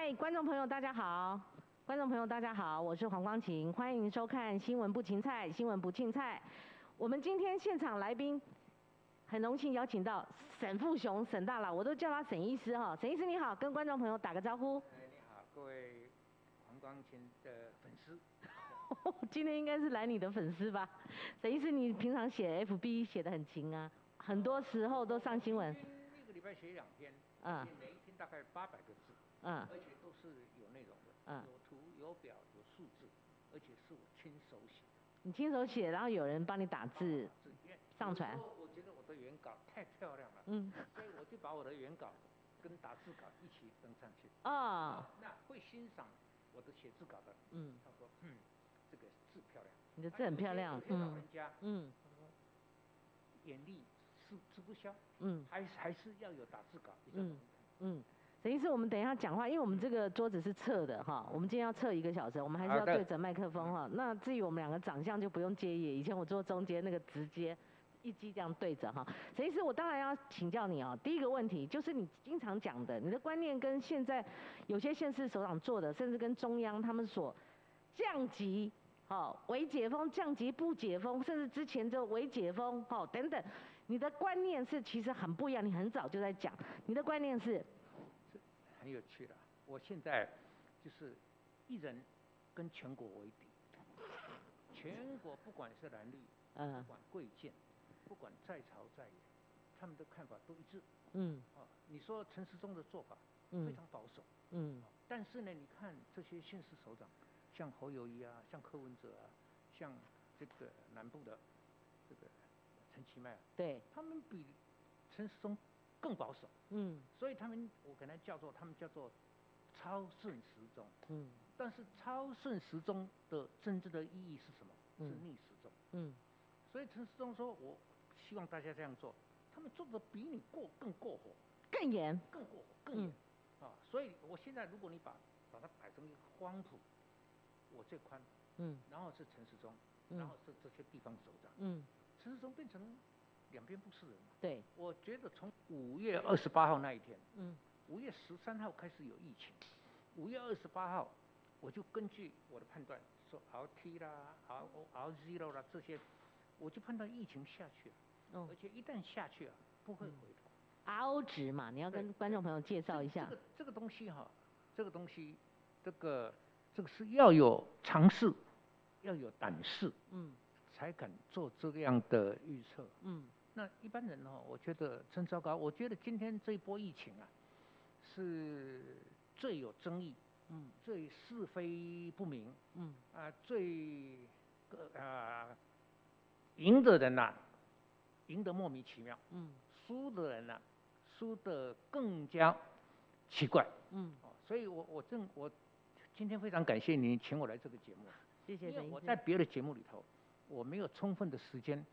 嗨，观众朋友大家好，观众朋友大家好，我是黄光琴，欢迎收看新闻不芹菜，新闻不青菜。我们今天现场来宾很荣幸邀请到沈富雄沈大佬，我都叫他沈医师哈。沈医师你好，跟观众朋友打个招呼。哎，你好，各位黄光琴的粉丝。今天应该是来你的粉丝吧？沈医师，你平常写 FB 写的很勤啊，很多时候都上新闻。一个礼拜写两篇，嗯，每一天大概八百个字，嗯，而且都是有内容的，嗯，有图有表有数字，而且是我亲手写的。你亲手写，然后有人帮你打字上传。我觉得我的原稿太漂亮了，嗯，所以我就把我的原稿跟打字稿一起登上去。啊，那会欣赏我的写字稿的，嗯，他说，嗯。这个字漂亮，你的字很漂亮，嗯，嗯，眼力是吃不消，嗯，还还是要有打字稿，嗯嗯，等于是我们等一下讲话，因为我们这个桌子是侧的哈，我们今天要测一个小时，我们还是要对着麦克风哈。那至于我们两个长相就不用介意，以前我坐中间那个直接一机这样对着哈。沈医师，我当然要请教你哦。第一个问题就是你经常讲的，你的观念跟现在有些县市首长做的，甚至跟中央他们所降级。好，为解封降级不解封，甚至之前就为解封，好等等，你的观念是其实很不一样。你很早就在讲，你的观念，是很有趣的。我现在就是一人跟全国为敌，全国不管是蓝绿，嗯，不管贵贱，不管在朝在野，他们的看法都一致。嗯，啊，你说陈时中的做法非常保守，嗯，但是呢，你看这些县市首长。像侯友谊啊，像柯文哲啊，像这个南部的这个陈其迈啊，对，他们比陈时中更保守，嗯，所以他们我可能叫做他们叫做超顺时钟，嗯，但是超顺时钟的真正的意义是什么？是逆时钟，嗯，所以陈时中说，我希望大家这样做，他们做的比你过更过火，更严，更过火，更严，啊，所以我现在如果你把把它摆成一个光谱。我最宽，嗯，然后是陈时中，然后是这些地方首长，嗯，陈时中变成两边不是人嘛？对，我觉得从五月二十八号那一天，嗯，五月十三号开始有疫情，五月二十八号，我就根据我的判断说，RT 啦、R O、R Zero 啦这些，我就判断疫情下去了，嗯，而且一旦下去啊，不会回头。R 值嘛，你要跟观众朋友介绍一下。这个这个东西哈，这个东西，这个。这个是要有尝试，要有胆识，嗯，才敢做这样的预测，嗯。那一般人呢？我觉得真糟糕。我觉得今天这一波疫情啊，是最有争议，嗯，最是非不明，嗯，啊，最个啊，赢的人呐，赢得莫名其妙，嗯，输的人呢，输得更加奇怪，嗯。所以我我正我。今天非常感谢您请我来这个节目，谢谢。因为我在别的节目里头，我没有充分的时间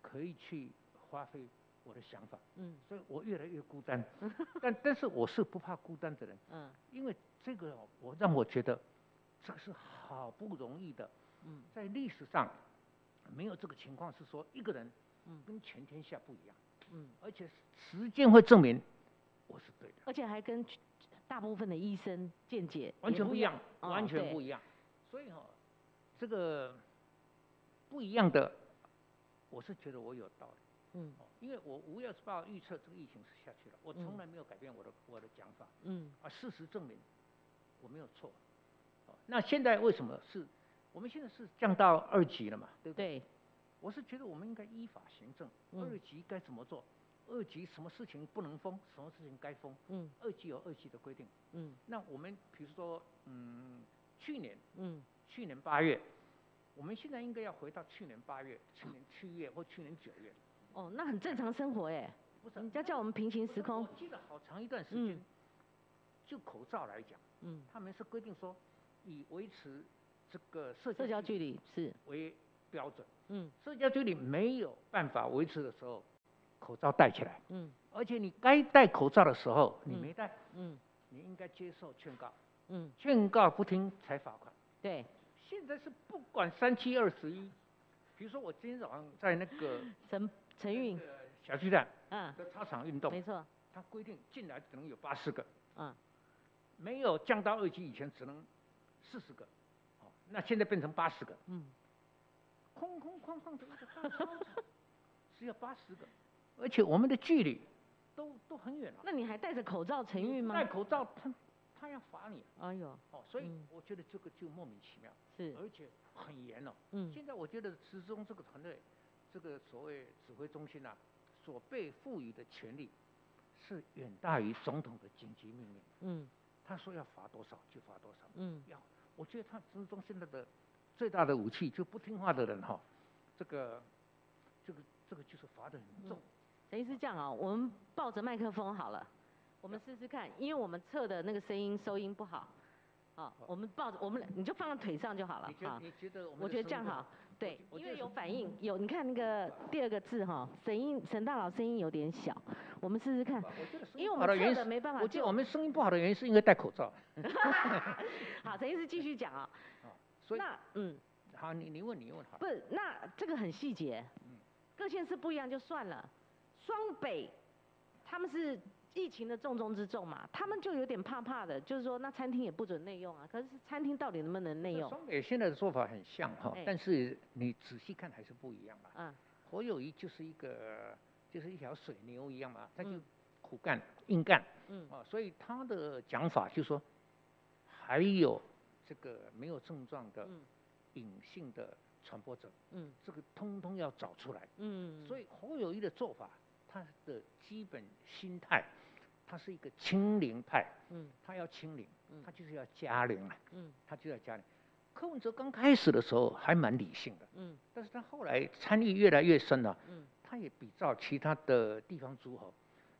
可以去发挥我的想法，嗯，所以我越来越孤单。但但是我是不怕孤单的人，嗯，因为这个我让我觉得这个是好不容易的，嗯，在历史上没有这个情况是说一个人，嗯，跟全天下不一样，嗯，而且时间会证明我是对的，而且还跟。大部分的医生见解完全不一样，完全不一样。所以哈，这个不一样的，我是觉得我有道理。嗯，因为我五月二十八号预测这个疫情是下去了，我从来没有改变我的我的讲法。嗯，啊，事实证明我没有错。哦那现在为什么是？我们现在是降到二级了嘛？对不对？我是觉得我们应该依法行政，二级该怎么做？二级什么事情不能封，什么事情该封？嗯，二级有二级的规定。嗯，那我们比如说，嗯，去年，嗯，去年八月，我们现在应该要回到去年八月、去年七月或去年九月。哦，那很正常生活哎。不是，你要叫我们平行时空。我记得好长一段时间，就口罩来讲，嗯，他们是规定说以维持这个社社交距离是。为标准。嗯，社交距离没有办法维持的时候。口罩戴起来，嗯，而且你该戴口罩的时候你没戴，嗯，你应该接受劝告，嗯，劝告不听才罚款，对，现在是不管三七二十一，比如说我今天早上在那个陈陈运小巨蛋，嗯，的操场运动，没错，他规定进来只能有八十个，嗯，没有降到二级以前只能四十个，哦，那现在变成八十个，嗯，空空旷旷的一个大操场。只有八十个，而且我们的距离都都很远了。那你还戴着口罩陈运吗？戴口罩，他他要罚你。哎呦，哦，所以我觉得这个就莫名其妙，是，而且很严哦。嗯，现在我觉得始终这个团队，这个所谓指挥中心呐，所被赋予的权力。是远大于总统的紧急命令。嗯，他说要罚多少就罚多少。嗯，要，我觉得他之中现在的最大的武器就不听话的人哈，这个，这个，这个就是罚的很重。等于是这样啊，我们抱着麦克风好了，我们试试看，因为我们测的那个声音收音不好，好，我们抱着我们你就放在腿上就好了。你觉得？你觉得？我觉得这样好。对，因为有反应，有你看那个第二个字哈，声音沈大佬声音有点小，我们试试看。因为我们测的没办法。我记得我们声音不好的原因是因为戴口罩。好，陈医师继续讲啊。所以那嗯，好，你你问你问好。不是，那这个很细节，各县市不一样就算了，双北他们是。疫情的重中之重嘛，他们就有点怕怕的，就是说那餐厅也不准内用啊。可是餐厅到底能不能内用？双北现在的做法很像哈，但是你仔细看还是不一样嘛。嗯。侯友谊就是一个就是一条水牛一样嘛，他就苦干硬干。嗯。啊，所以他的讲法就是说，还有这个没有症状的隐性的传播者，嗯，这个通通要找出来。嗯。所以侯友谊的做法，他的基本心态。他是一个清零派，嗯，他要清零，嗯，他就是要加零啊，嗯，他就要加零。柯文哲刚开始的时候还蛮理性的，嗯，但是他后来参与越来越深了，嗯，他也比照其他的地方诸侯，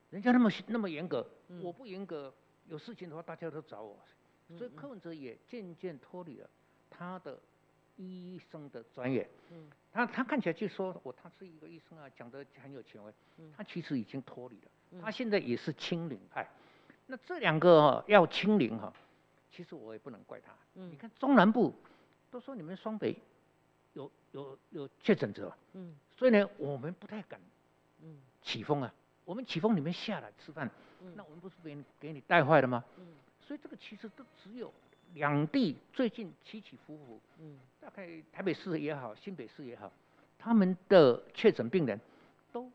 人家那么那么严格，我不严格，有事情的话大家都找我，所以柯文哲也渐渐脱离了他的医生的专业，嗯，他他看起来就说我他是一个医生啊，讲的很有权威，嗯，他其实已经脱离了。他现在也是清零派，那这两个要清零哈，其实我也不能怪他。嗯。你看中南部都说你们双北有有有确诊者，嗯，所以呢我们不太敢，嗯，起风啊，我们起风你们下来吃饭，嗯。那我们不是给你给你带坏了吗？嗯，所以这个其实都只有两地最近起起伏伏，嗯，大概台北市也好，新北市也好，他们的确诊病人都。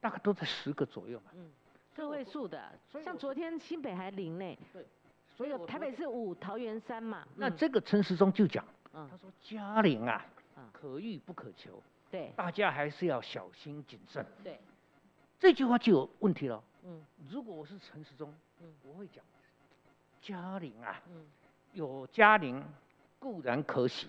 大概都在十个左右嘛，嗯，个位数的，像昨天新北还零呢，对，所以台北是五，桃园三嘛。那这个陈时中就讲，他说嘉陵啊，可遇不可求，对，大家还是要小心谨慎。对，这句话就有问题了。嗯，如果我是陈时中，嗯，我会讲嘉陵啊，嗯，有嘉陵固然可喜，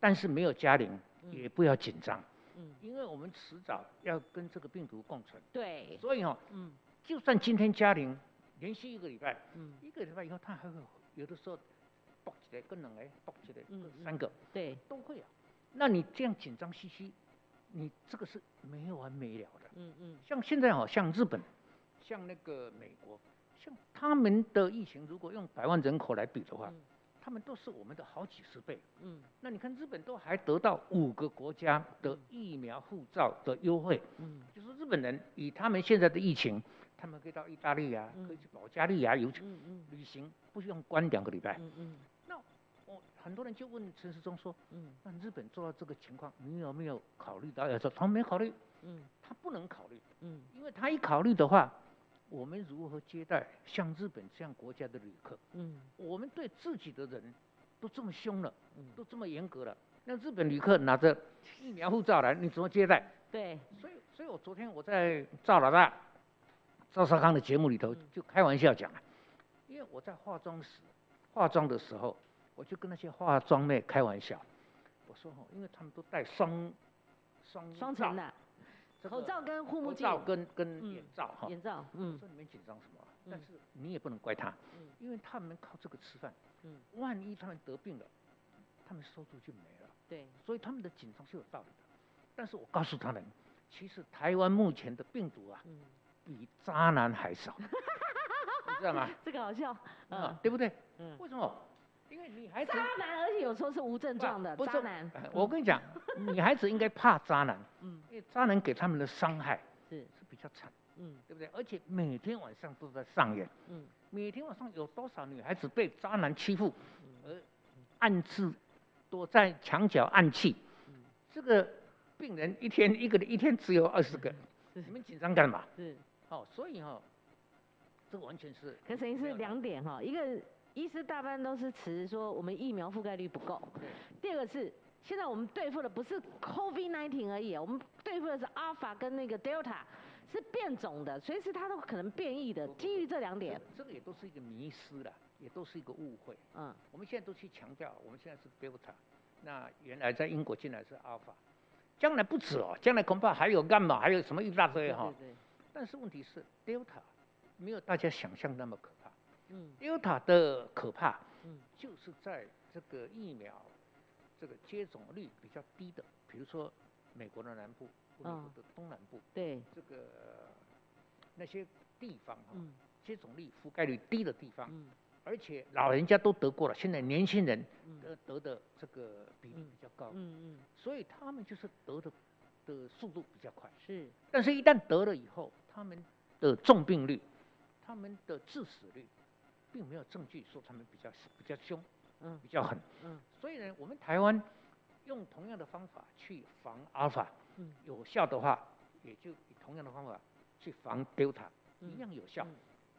但是没有嘉陵也不要紧张。嗯，因为我们迟早要跟这个病毒共存。对。所以哦，嗯，就算今天嘉玲连续一个礼拜，嗯，一个礼拜以后，他还会有的时候爆起来，更冷哎，爆起来，嗯，三个，对，都会啊。那你这样紧张兮兮，你这个是没完没了的。嗯嗯。像现在哦，像日本，像那个美国，像他们的疫情，如果用百万人口来比的话。他们都是我们的好几十倍，嗯，那你看日本都还得到五个国家的疫苗护照的优惠，嗯，就是日本人以他们现在的疫情，他们可以到意大利啊，可以去保加利亚游旅行，不需要关两个礼拜，嗯嗯，那我很多人就问陈世忠说，嗯，那日本做到这个情况，你有没有考虑到？要说他没考虑，嗯，他不能考虑，嗯，因为他一考虑的话。我们如何接待像日本这样国家的旅客？嗯，我们对自己的人都这么凶了，嗯，都这么严格了，那日本旅客拿着疫苗护照来，你怎么接待？对，所以，所以我昨天我在赵老大赵少康的节目里头就开玩笑讲了，因为我在化妆室化妆的时候，我就跟那些化妆妹开玩笑，我说哈，因为他们都戴双双双层的。口罩跟护目镜，口罩跟跟眼罩哈，眼罩，嗯，说你们紧张什么？但是你也不能怪他，嗯，因为他们靠这个吃饭，嗯，万一他们得病了，他们收入就没了，对，所以他们的紧张是有道理的。但是我告诉他们，其实台湾目前的病毒啊，嗯，比渣男还少，你知道吗？这个好笑，嗯，对不对？嗯，为什么？因为女孩子渣男，而且有时候是无症状的渣男。我跟你讲，女孩子应该怕渣男，嗯，因为渣男给他们的伤害是是比较惨，嗯，对不对？而且每天晚上都在上演，嗯，每天晚上有多少女孩子被渣男欺负，而暗自躲在墙角暗气？这个病人一天一个一天只有二十个，你们紧张干嘛？是，哦，所以哈，这完全是。可等于是两点哈，一个医师大半都是持说我们疫苗覆盖率不够，第二个是现在我们对付的不是 COVID-19 而已，我们对付的是 Alpha 跟那个 Delta。是变种的，随时它都可能变异的。基于这两点，这个也都是一个迷失了，也都是一个误会。嗯，我们现在都去强调，我们现在是 Delta，那原来在英国进来是 Alpha，将来不止哦，将来恐怕还有伽马，还有什么一大堆哈。对对。但是问题是 Delta 没有大家想象那么可怕。嗯。Delta 的可怕，嗯，就是在这个疫苗这个接种率比较低的，比如说美国的南部。嗯，的东南部，对。这个那些地方哈，接种率覆盖率低的地方，嗯，而且老人家都得过了，现在年轻人得得的这个比例比较高，嗯嗯，所以他们就是得的的速度比较快，是，但是一旦得了以后，他们的重病率，他们的致死率，并没有证据说他们比较比较凶，嗯，比较狠，嗯，所以呢，我们台湾用同样的方法去防阿尔法。有效的话，也就以同样的方法去防 Delta，一样有效，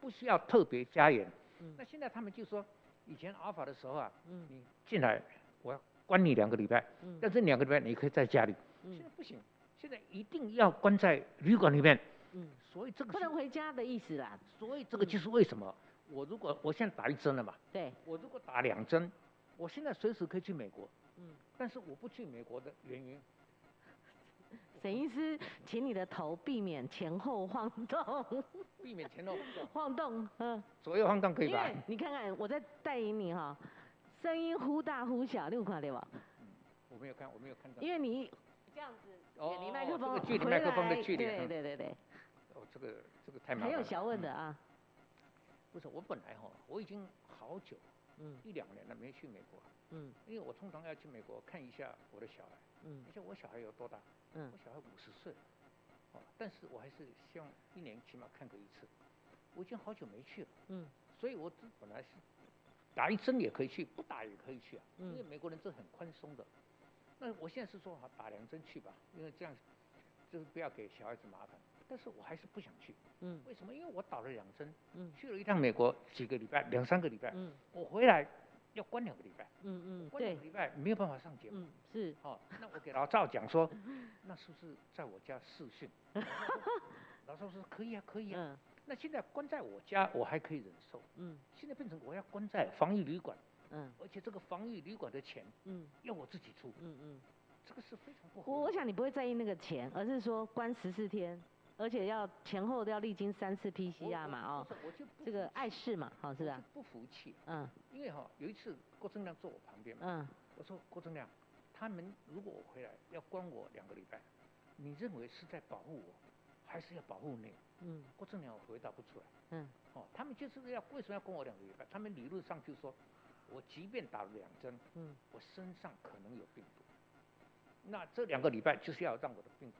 不需要特别加严。那现在他们就说，以前 Alpha 的时候啊，你进来我要关你两个礼拜，但这两个礼拜你可以在家里。现在不行，现在一定要关在旅馆里面。嗯，所以这个不能回家的意思啦。所以这个就是为什么我如果我现在打一针了嘛，对，我如果打两针，我现在随时可以去美国。嗯，但是我不去美国的原因。沈医师，请你的头避免前后晃动。避免前后晃动，嗯。左右晃动可以吧？你看看，我在带领你哈，声音忽大忽小，你有看到吧？我没有看，我没有看到。因为你这样子远离麦克风，距离麦克风的距离。对对对对。哦，这个这个太麻烦。还有小问的啊。不是，我本来哈，我已经好久，嗯，一两年了没去美国，嗯，因为我通常要去美国看一下我的小孩，嗯，而且我小孩有多大？嗯，我小孩五十岁，哦，但是我还是希望一年起码看个一次。我已经好久没去了，嗯，所以我本来是打一针也可以去，不打也可以去啊，因为美国人这很宽松的。那我现在是说好打两针去吧，因为这样就是不要给小孩子麻烦。但是我还是不想去，嗯，为什么？因为我打了两针，嗯，去了一趟美国几个礼拜，两三个礼拜，嗯，我回来。要关两个礼拜，嗯嗯，关两个礼拜没有办法上节目，嗯是，好，那我给老赵讲说，那是不是在我家试训？老赵说可以啊，可以啊。那现在关在我家我还可以忍受，嗯，现在变成我要关在防疫旅馆，嗯，而且这个防疫旅馆的钱，嗯，要我自己出，嗯嗯，这个是非常不好。我我想你不会在意那个钱，而是说关十四天。而且要前后都要历经三次 PCR 嘛，哦，这个碍事嘛，好是吧？不服气，嗯，因为哈有一次郭正亮坐我旁边嘛，嗯，我说郭正亮，他们如果我回来要关我两个礼拜，你认为是在保护我，还是要保护你？嗯，郭正亮回答不出来，嗯，哦，他们就是要为什么要关我两个礼拜？他们理论上就说，我即便打了两针，嗯，我身上可能有病毒，那这两个礼拜就是要让我的病毒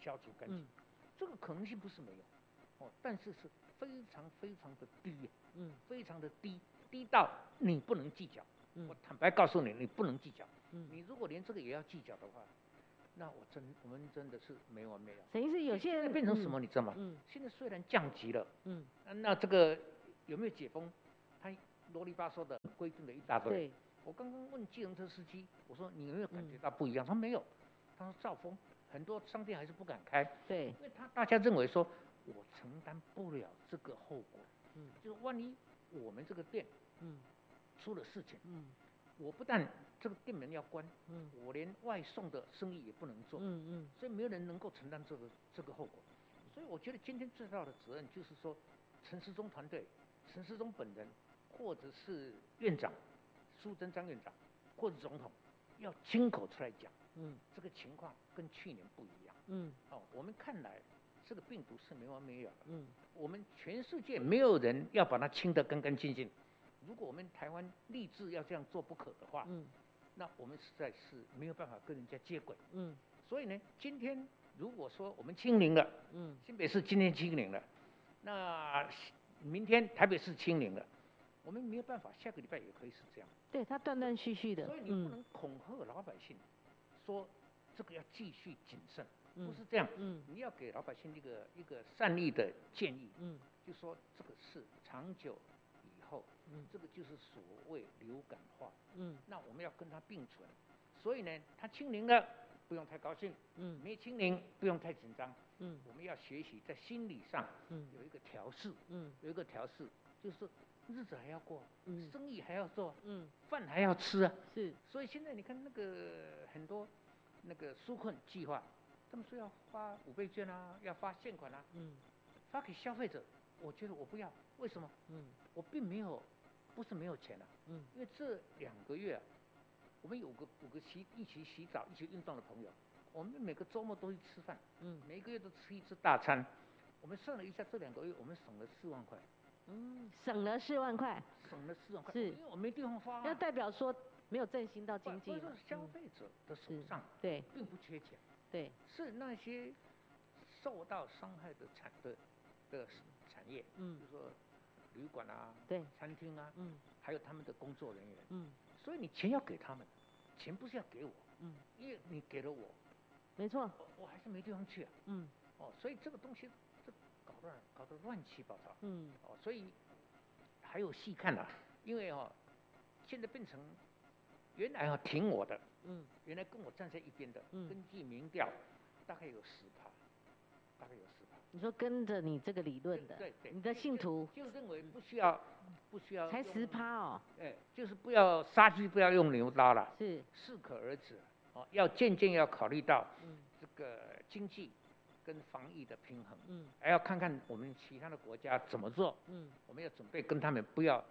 消除干净。这个可能性不是没有，哦，但是是非常非常的低，嗯，非常的低，低到你不能计较。我坦白告诉你，你不能计较。嗯，你如果连这个也要计较的话，那我真我们真的是没完没了。等于是有些人变成什么，你知道吗？嗯，现在虽然降级了，嗯，那这个有没有解封？他啰里吧嗦的规定了一大堆。对。我刚刚问计程车司机，我说你有没有感觉到不一样？他说没有，他说兆丰。很多商店还是不敢开，对，因为他大家认为说，我承担不了这个后果，嗯，就是万一我们这个店，嗯，出了事情，嗯，我不但这个店门要关，嗯，我连外送的生意也不能做，嗯嗯，所以没有人能够承担这个这个后果，所以我觉得今天最大的责任就是说，陈世忠团队，陈世忠本人，或者是院长苏贞张院长，或者总统，要亲口出来讲。嗯，这个情况跟去年不一样。嗯，哦，我们看来这个病毒是没完没了。嗯，我们全世界没有人要把它清得干干净净。如果我们台湾立志要这样做不可的话，嗯，那我们实在是没有办法跟人家接轨。嗯，所以呢，今天如果说我们清零了，嗯，新北市今天清零了，那明天台北市清零了，我们没有办法，下个礼拜也可以是这样。对他断断续续的，所以你不能恐吓老百姓，说这个要继续谨慎，不是这样。嗯，你要给老百姓一个一个善意的建议。嗯，就说这个是长久以后，嗯，这个就是所谓流感化。嗯，那我们要跟它并存。所以呢，它清零了，不用太高兴。嗯，没清零，不用太紧张。嗯，我们要学习在心理上，嗯，有一个调试。嗯，有一个调试，就是。日子还要过，嗯，生意还要做，嗯，饭还要吃啊，是，所以现在你看那个很多那个纾困计划，他们说要发五倍券啊，要发现款啊，嗯，发给消费者，我觉得我不要，为什么？嗯，我并没有，不是没有钱啊，嗯，因为这两个月，我们有个五个洗一起洗澡、一起运动的朋友，我们每个周末都去吃饭，嗯，每个月都吃一次大餐，我们算了一下，这两个月我们省了四万块。嗯，省了四万块，省了四万块，是，因为我没地方花。要代表说没有振兴到经济了。消费者的手上，对，并不缺钱，对，是那些受到伤害的产的的产业，嗯，比如说旅馆啊，对，餐厅啊，嗯，还有他们的工作人员，嗯，所以你钱要给他们，钱不是要给我，嗯，因为你给了我，没错，我还是没地方去啊，嗯，哦，所以这个东西。乱搞得乱七八糟，嗯，哦，所以还有戏看啊，因为哦，现在变成原来啊挺我的，嗯，原来跟我站在一边的，嗯，根据民调大概有十趴，大概有十趴。你说跟着你这个理论的，对对，你的信徒就认为不需要不需要，才十趴哦，哎，就是不要杀鸡不要用牛刀了，是。适可而止，哦，要渐渐要考虑到，嗯，这个经济。跟防疫的平衡，嗯，还要看看我们其他的国家怎么做，嗯，我们要准备跟他们不要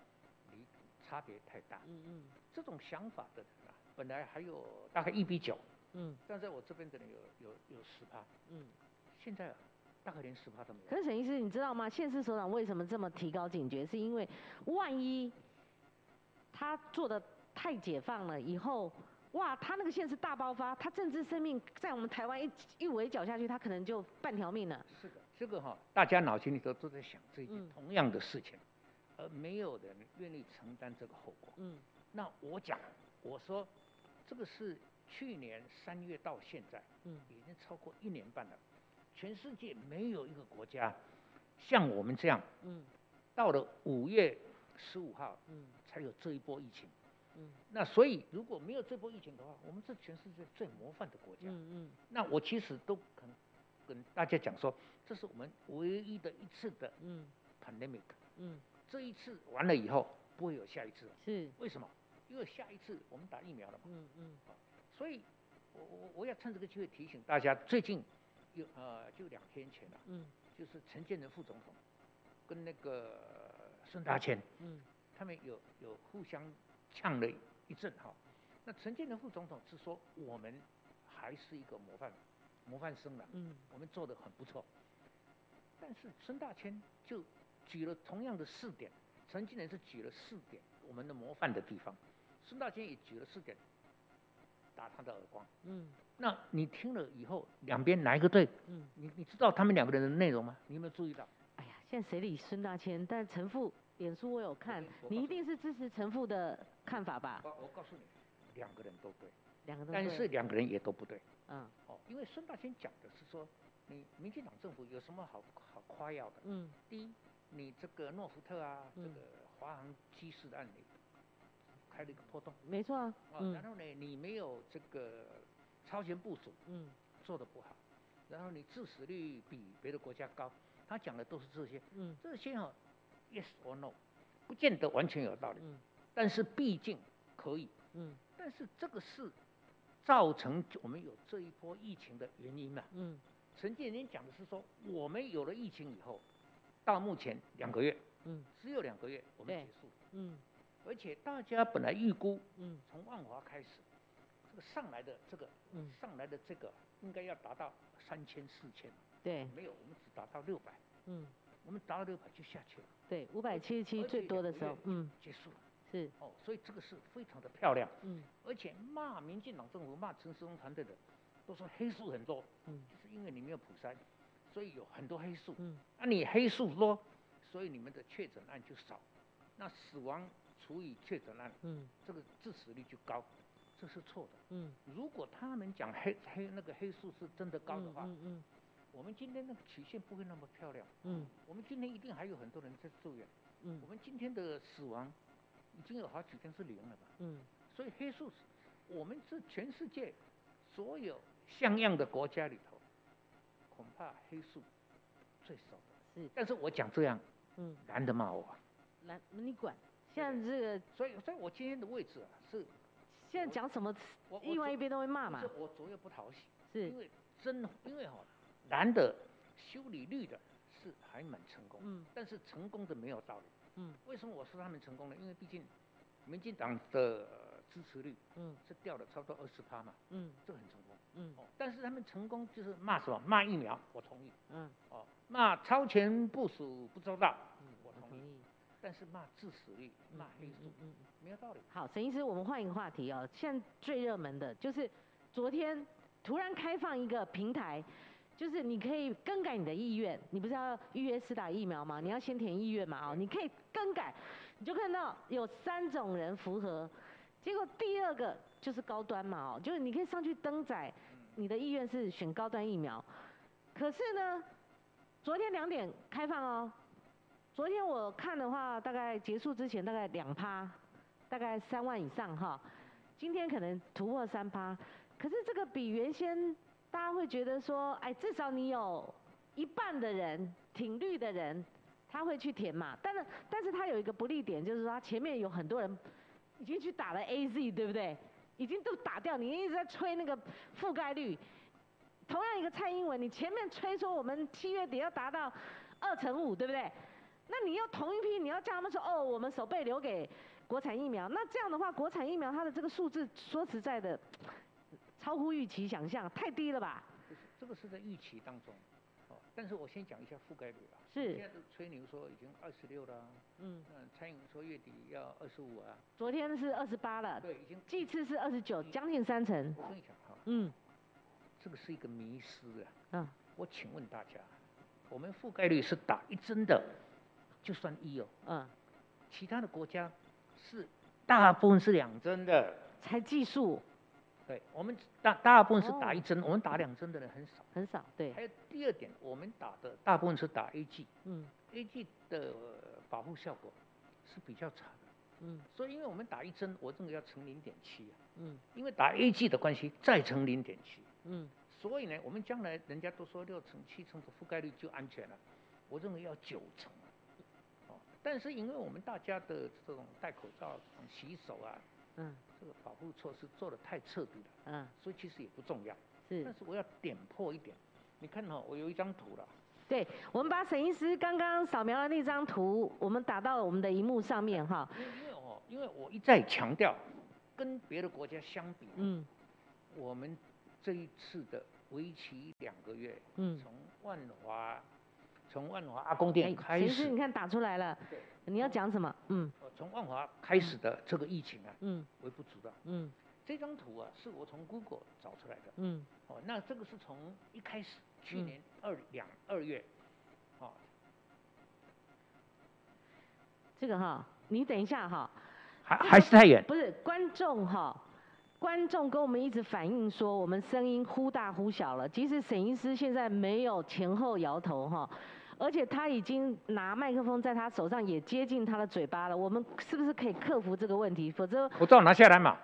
离差别太大，嗯嗯，这种想法的人啊，本来还有大概一比九，嗯，但在我这边的人有有有十趴，嗯，现在大概连十趴都没有。可是沈医师，你知道吗？县市首长为什么这么提高警觉？是因为万一他做的太解放了以后。哇，他那个线是大爆发，他政治生命在我们台湾一一围剿下去，他可能就半条命了。是的，这个哈，大家脑筋里头都在想这件同样的事情，而没有人愿意承担这个后果。嗯，那我讲，我说，这个是去年三月到现在，嗯，已经超过一年半了，全世界没有一个国家像我们这样，嗯，到了五月十五号，嗯，才有这一波疫情。嗯，那所以如果没有这波疫情的话，我们是全世界最模范的国家。嗯嗯。那我其实都可能跟大家讲说，这是我们唯一的一次的嗯 pandemic。嗯。这一次完了以后，不会有下一次。是。为什么？因为下一次我们打疫苗了嘛。嗯嗯。所以，我我我要趁这个机会提醒大家，最近有呃就两天前了，嗯，就是陈建仁副总统跟那个孙大千，嗯，他们有有互相。呛了一阵哈，那陈建仁副总统是说我们还是一个模范模范生了，嗯，我们做的很不错。但是孙大千就举了同样的四点，陈建仁是举了四点我们的模范的地方，孙大千也举了四点打他的耳光，嗯，那你听了以后两边哪一个对？嗯，你你知道他们两个人的内容吗？你有没有注意到？哎呀，现在谁理孙大千？但陈副。脸书我有看，你一定是支持陈父的看法吧？我我告诉你，两个人都对，两个都对，但是两个人也都不对。嗯，哦，因为孙大千讲的是说，你民进党政府有什么好好夸耀的？嗯，第一，你这个诺福特啊，这个华航机师的案例开了一个破洞，没错啊。嗯，然后呢，你没有这个超前部署，嗯，做的不好，然后你致死率比别的国家高，他讲的都是这些，嗯，这些哈。Yes or no，不见得完全有道理，嗯，但是毕竟可以，嗯，但是这个是造成我们有这一波疫情的原因嘛，嗯，陈建林讲的是说，我们有了疫情以后，到目前两个月，嗯，只有两个月我们结束，嗯，而且大家本来预估，嗯，从万华开始，这个上来的这个，嗯，上来的这个应该要达到三千四千，对，没有，我们只达到六百，嗯。我们达到六百就下去了，对，五百七十七最多的时候，嗯，结束了，是，哦，所以这个是非常的漂亮，嗯，而且骂民进党政府、骂陈世忠团队的，都说黑数很多，嗯，就是因为你没有普筛，所以有很多黑数，嗯，那你黑数多，所以你们的确诊案就少，那死亡除以确诊案，嗯，这个致死率就高，这是错的。嗯，如果他们讲黑黑那个黑数是真的高的话，嗯嗯，我们今天那个曲线不会那么漂亮。嗯，我们今天一定还有很多人在住院。嗯，我们今天的死亡已经有好几天是零了吧？嗯，所以黑数是，我们是全世界所有像样的国家里头，恐怕黑数最少的。是，但是我讲这样。嗯，难得骂我，男你管，现在这个，所以所以我今天的位置啊是，现在讲什么，另外一边都会骂嘛，我左右不讨喜，是因为真因为哈，男的修理绿的是还蛮成功，嗯，但是成功的没有道理，嗯，为什么我说他们成功呢？因为毕竟民进党的支持率，嗯，是掉了差不多二十趴嘛，嗯，这很成功，嗯，哦，但是他们成功就是骂什么？骂疫苗，我同意，嗯，哦。骂超前部署不周到，嗯，我同意。但是骂致死率、骂黑数，嗯，没有道理。好，陈医师，我们换一个话题哦。现在最热门的就是昨天突然开放一个平台，就是你可以更改你的意愿。你不是要预约施打疫苗吗？你要先填意愿嘛，哦，你可以更改，你就看到有三种人符合。结果第二个就是高端嘛，哦，就是你可以上去登载你的意愿是选高端疫苗，可是呢？昨天两点开放哦，昨天我看的话，大概结束之前大概两趴，大概三万以上哈。今天可能突破三趴，可是这个比原先大家会觉得说，哎，至少你有一半的人挺绿的人，他会去填嘛。但是，但是他有一个不利点，就是说他前面有很多人已经去打了 A Z，对不对？已经都打掉，你一直在吹那个覆盖率。同样一个蔡英文，你前面吹说我们七月底要达到二乘五，对不对？那你要同一批，你要叫他们说哦，我们手背留给国产疫苗。那这样的话，国产疫苗它的这个数字，说实在的，超乎预期想象，太低了吧？这个是在预期当中，哦。但是我先讲一下覆盖率啊。是。现在都吹牛说已经二十六了。嗯。嗯，蔡英文说月底要二十五啊。昨天是二十八了。对，已经。这次是二十九，将近三成。我跟你讲哈。嗯。这个是一个迷失啊！嗯，我请问大家，我们覆盖率是打一针的，就算一哦。嗯，其他的国家是大部分是两针的，才计数。对，我们大大部分是打一针，我们打两针的人很少。很少，对。还有第二点，我们打的大部分是打 A G。嗯，A G 的保护效果是比较差的。嗯，所以因为我们打一针，我认为要乘零点七啊。嗯，因为打 A G 的关系，再乘零点七。嗯，所以呢，我们将来人家都说六成、七成的覆盖率就安全了，我认为要九成哦，但是因为我们大家的这种戴口罩、洗手啊，嗯，这个保护措施做的太彻底了，嗯，所以其实也不重要。是。但是我要点破一点，你看哈，我有一张图了。对，我们把沈医师刚刚扫描的那张图，我们打到我们的荧幕上面哈。因为哦，因为我一再强调，跟别的国家相比，嗯，我们。这一次的为期两个月，嗯，从万华，从万华阿公店开始，其实你看打出来了，你要讲什么？嗯，从万华开始的这个疫情啊，嗯，微不足道，嗯，这张图啊是我从 Google 找出来的，嗯，哦，那这个是从一开始去年二两二月，哦，这个哈，你等一下哈，还还是太远，不是观众哈。观众跟我们一直反映说，我们声音忽大忽小了。即使沈医师现在没有前后摇头哈，而且他已经拿麦克风在他手上，也接近他的嘴巴了。我们是不是可以克服这个问题？否则口罩拿下来嘛。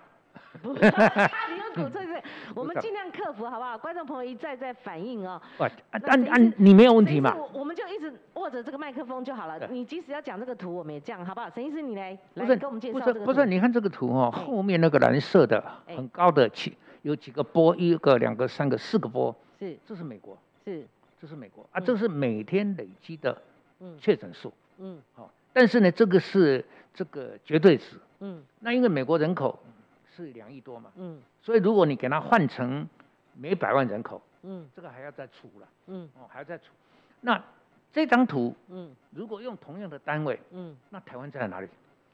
不，他没有口罩，是，我们尽量克服，好不好？观众朋友一再在反映哦。喂，按按你没有问题嘛？我们就一直握着这个麦克风就好了。你即使要讲这个图，我们也这样，好不好？沈医师，你来来跟我们介绍这个。不是，你看这个图哦，后面那个蓝色的很高的，几有几个波，一个、两个、三个、四个波。是，这是美国。是，这是美国啊，这是每天累积的确诊数。嗯。好，但是呢，这个是这个绝对值。嗯。那因为美国人口。是两亿多嘛，嗯，所以如果你给它换成每百万人口，嗯，这个还要再除了，嗯，哦，还要再除。那这张图，嗯，如果用同样的单位，嗯，那台湾在哪里？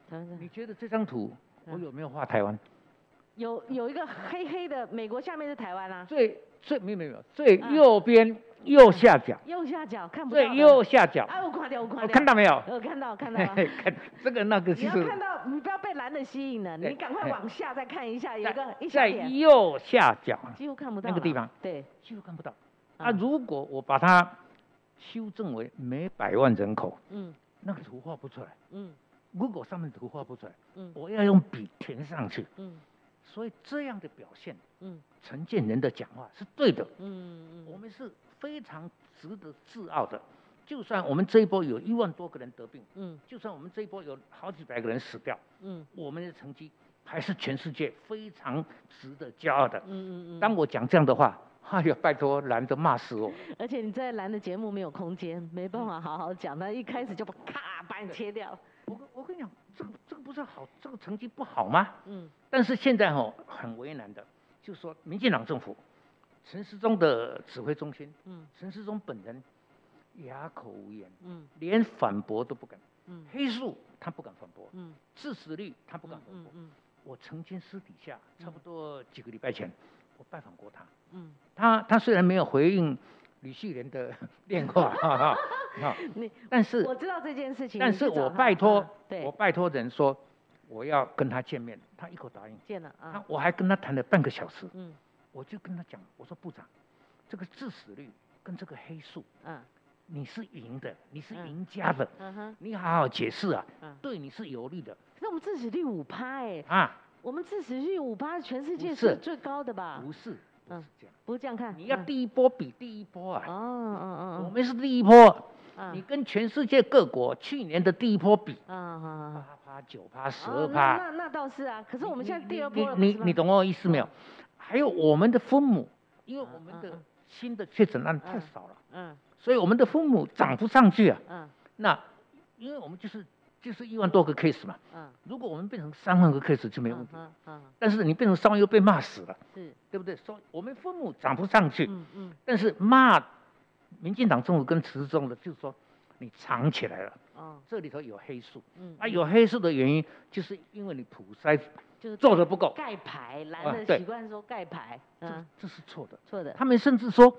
台湾在。你觉得这张图我有没有画台湾？有有一个黑黑的美国，下面是台湾啊。最最没有没有最右边右下角，右下角看不到。对，右下角。哎，我看到，我看到。看到没有？我看到，看到。看 这个那个你要看到，你不要被蓝的吸引了，你赶快往下再看一下，有个一在右下角，几乎看不到那个地方。对，几乎看不到。啊，如果我把它修正为每百万人口，嗯，那个图画不出来，嗯，Google 上面图画不出来，嗯，我要用笔填上去，嗯，所以这样的表现，嗯，陈建仁的讲话是对的，嗯嗯，我们是非常值得自傲的，就算我们这一波有一万多个人得病，嗯，就算我们这一波有好几百个人死掉，嗯，我们的成绩还是全世界非常值得骄傲的，嗯嗯嗯，当我讲这样的话。哎呀，拜托，蓝的骂死我！而且你在蓝的节目没有空间，没办法好好讲，他一开始就把咔把你切掉。我我跟你讲，这个这个不是好，这个成绩不好吗？嗯。但是现在哦很为难的，就是说民进党政府，陈世忠的指挥中心，嗯，陈世忠本人哑口无言，嗯，连反驳都不敢，嗯，黑数他不敢反驳，嗯，致死率他不敢反驳，嗯，我曾经私底下差不多几个礼拜前。我拜访过他，嗯，他他虽然没有回应李旭莲的电话，哈哈，你，但是我知道这件事情，但是我拜托，我拜托人说我要跟他见面，他一口答应，见了啊，我还跟他谈了半个小时，嗯，我就跟他讲，我说部长，这个致死率跟这个黑数，嗯，你是赢的，你是赢家的，嗯哼，你好好解释啊，嗯，对你是有利的，那我们致死率五趴哎，啊。我们致死率五趴，全世界是最高的吧？不是，不是，这样，不是这样看。你要第一波比第一波啊！哦哦哦，我们是第一波，你跟全世界各国去年的第一波比，嗯八趴、九趴、十二趴。那那倒是啊，可是我们现在第二波你你你懂我意思没有？还有我们的父母，因为我们的新的确诊案太少了，嗯，所以我们的父母涨不上去啊，嗯，那因为我们就是。就是一万多个 case 嘛，嗯，如果我们变成三万个 case 就没问题，嗯嗯，但是你变成三万又被骂死了，是，对不对？说我们父母涨不上去，嗯嗯，但是骂民进党政府跟持中的，就是说你藏起来了，哦，这里头有黑素，嗯，啊有黑素的原因就是因为你普筛就是做的不够，盖牌蓝的习惯说盖牌，嗯，这是错的，错的，他们甚至说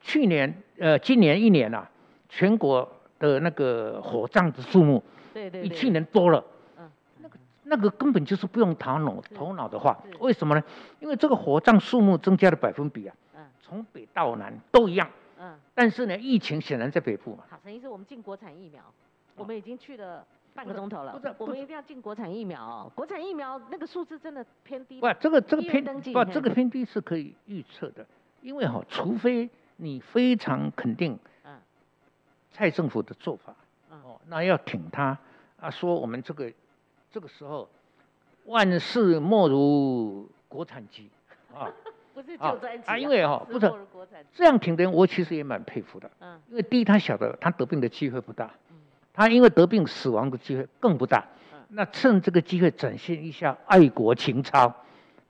去年呃今年一年啊，全国的那个火葬的数目。对对比去年多了，嗯，那个那个根本就是不用头脑头脑的话，为什么呢？因为这个火葬数目增加的百分比啊，嗯，从北到南都一样，嗯，但是呢，疫情显然在北部嘛。好，陈医师，我们进国产疫苗，我们已经去了半个钟头了，不是我们一定要进国产疫苗哦。国产疫苗那个数字真的偏低，不，这个这个偏不，这个偏低是可以预测的，因为哈，除非你非常肯定，嗯，蔡政府的做法，哦，那要挺他。啊，说我们这个这个时候万事莫如国产机啊，不是救灾机啊，因为哈不是这样挺的人，我其实也蛮佩服的。嗯，因为第一他晓得他得病的机会不大，嗯，他因为得病死亡的机会更不大。嗯，那趁这个机会展现一下爱国情操，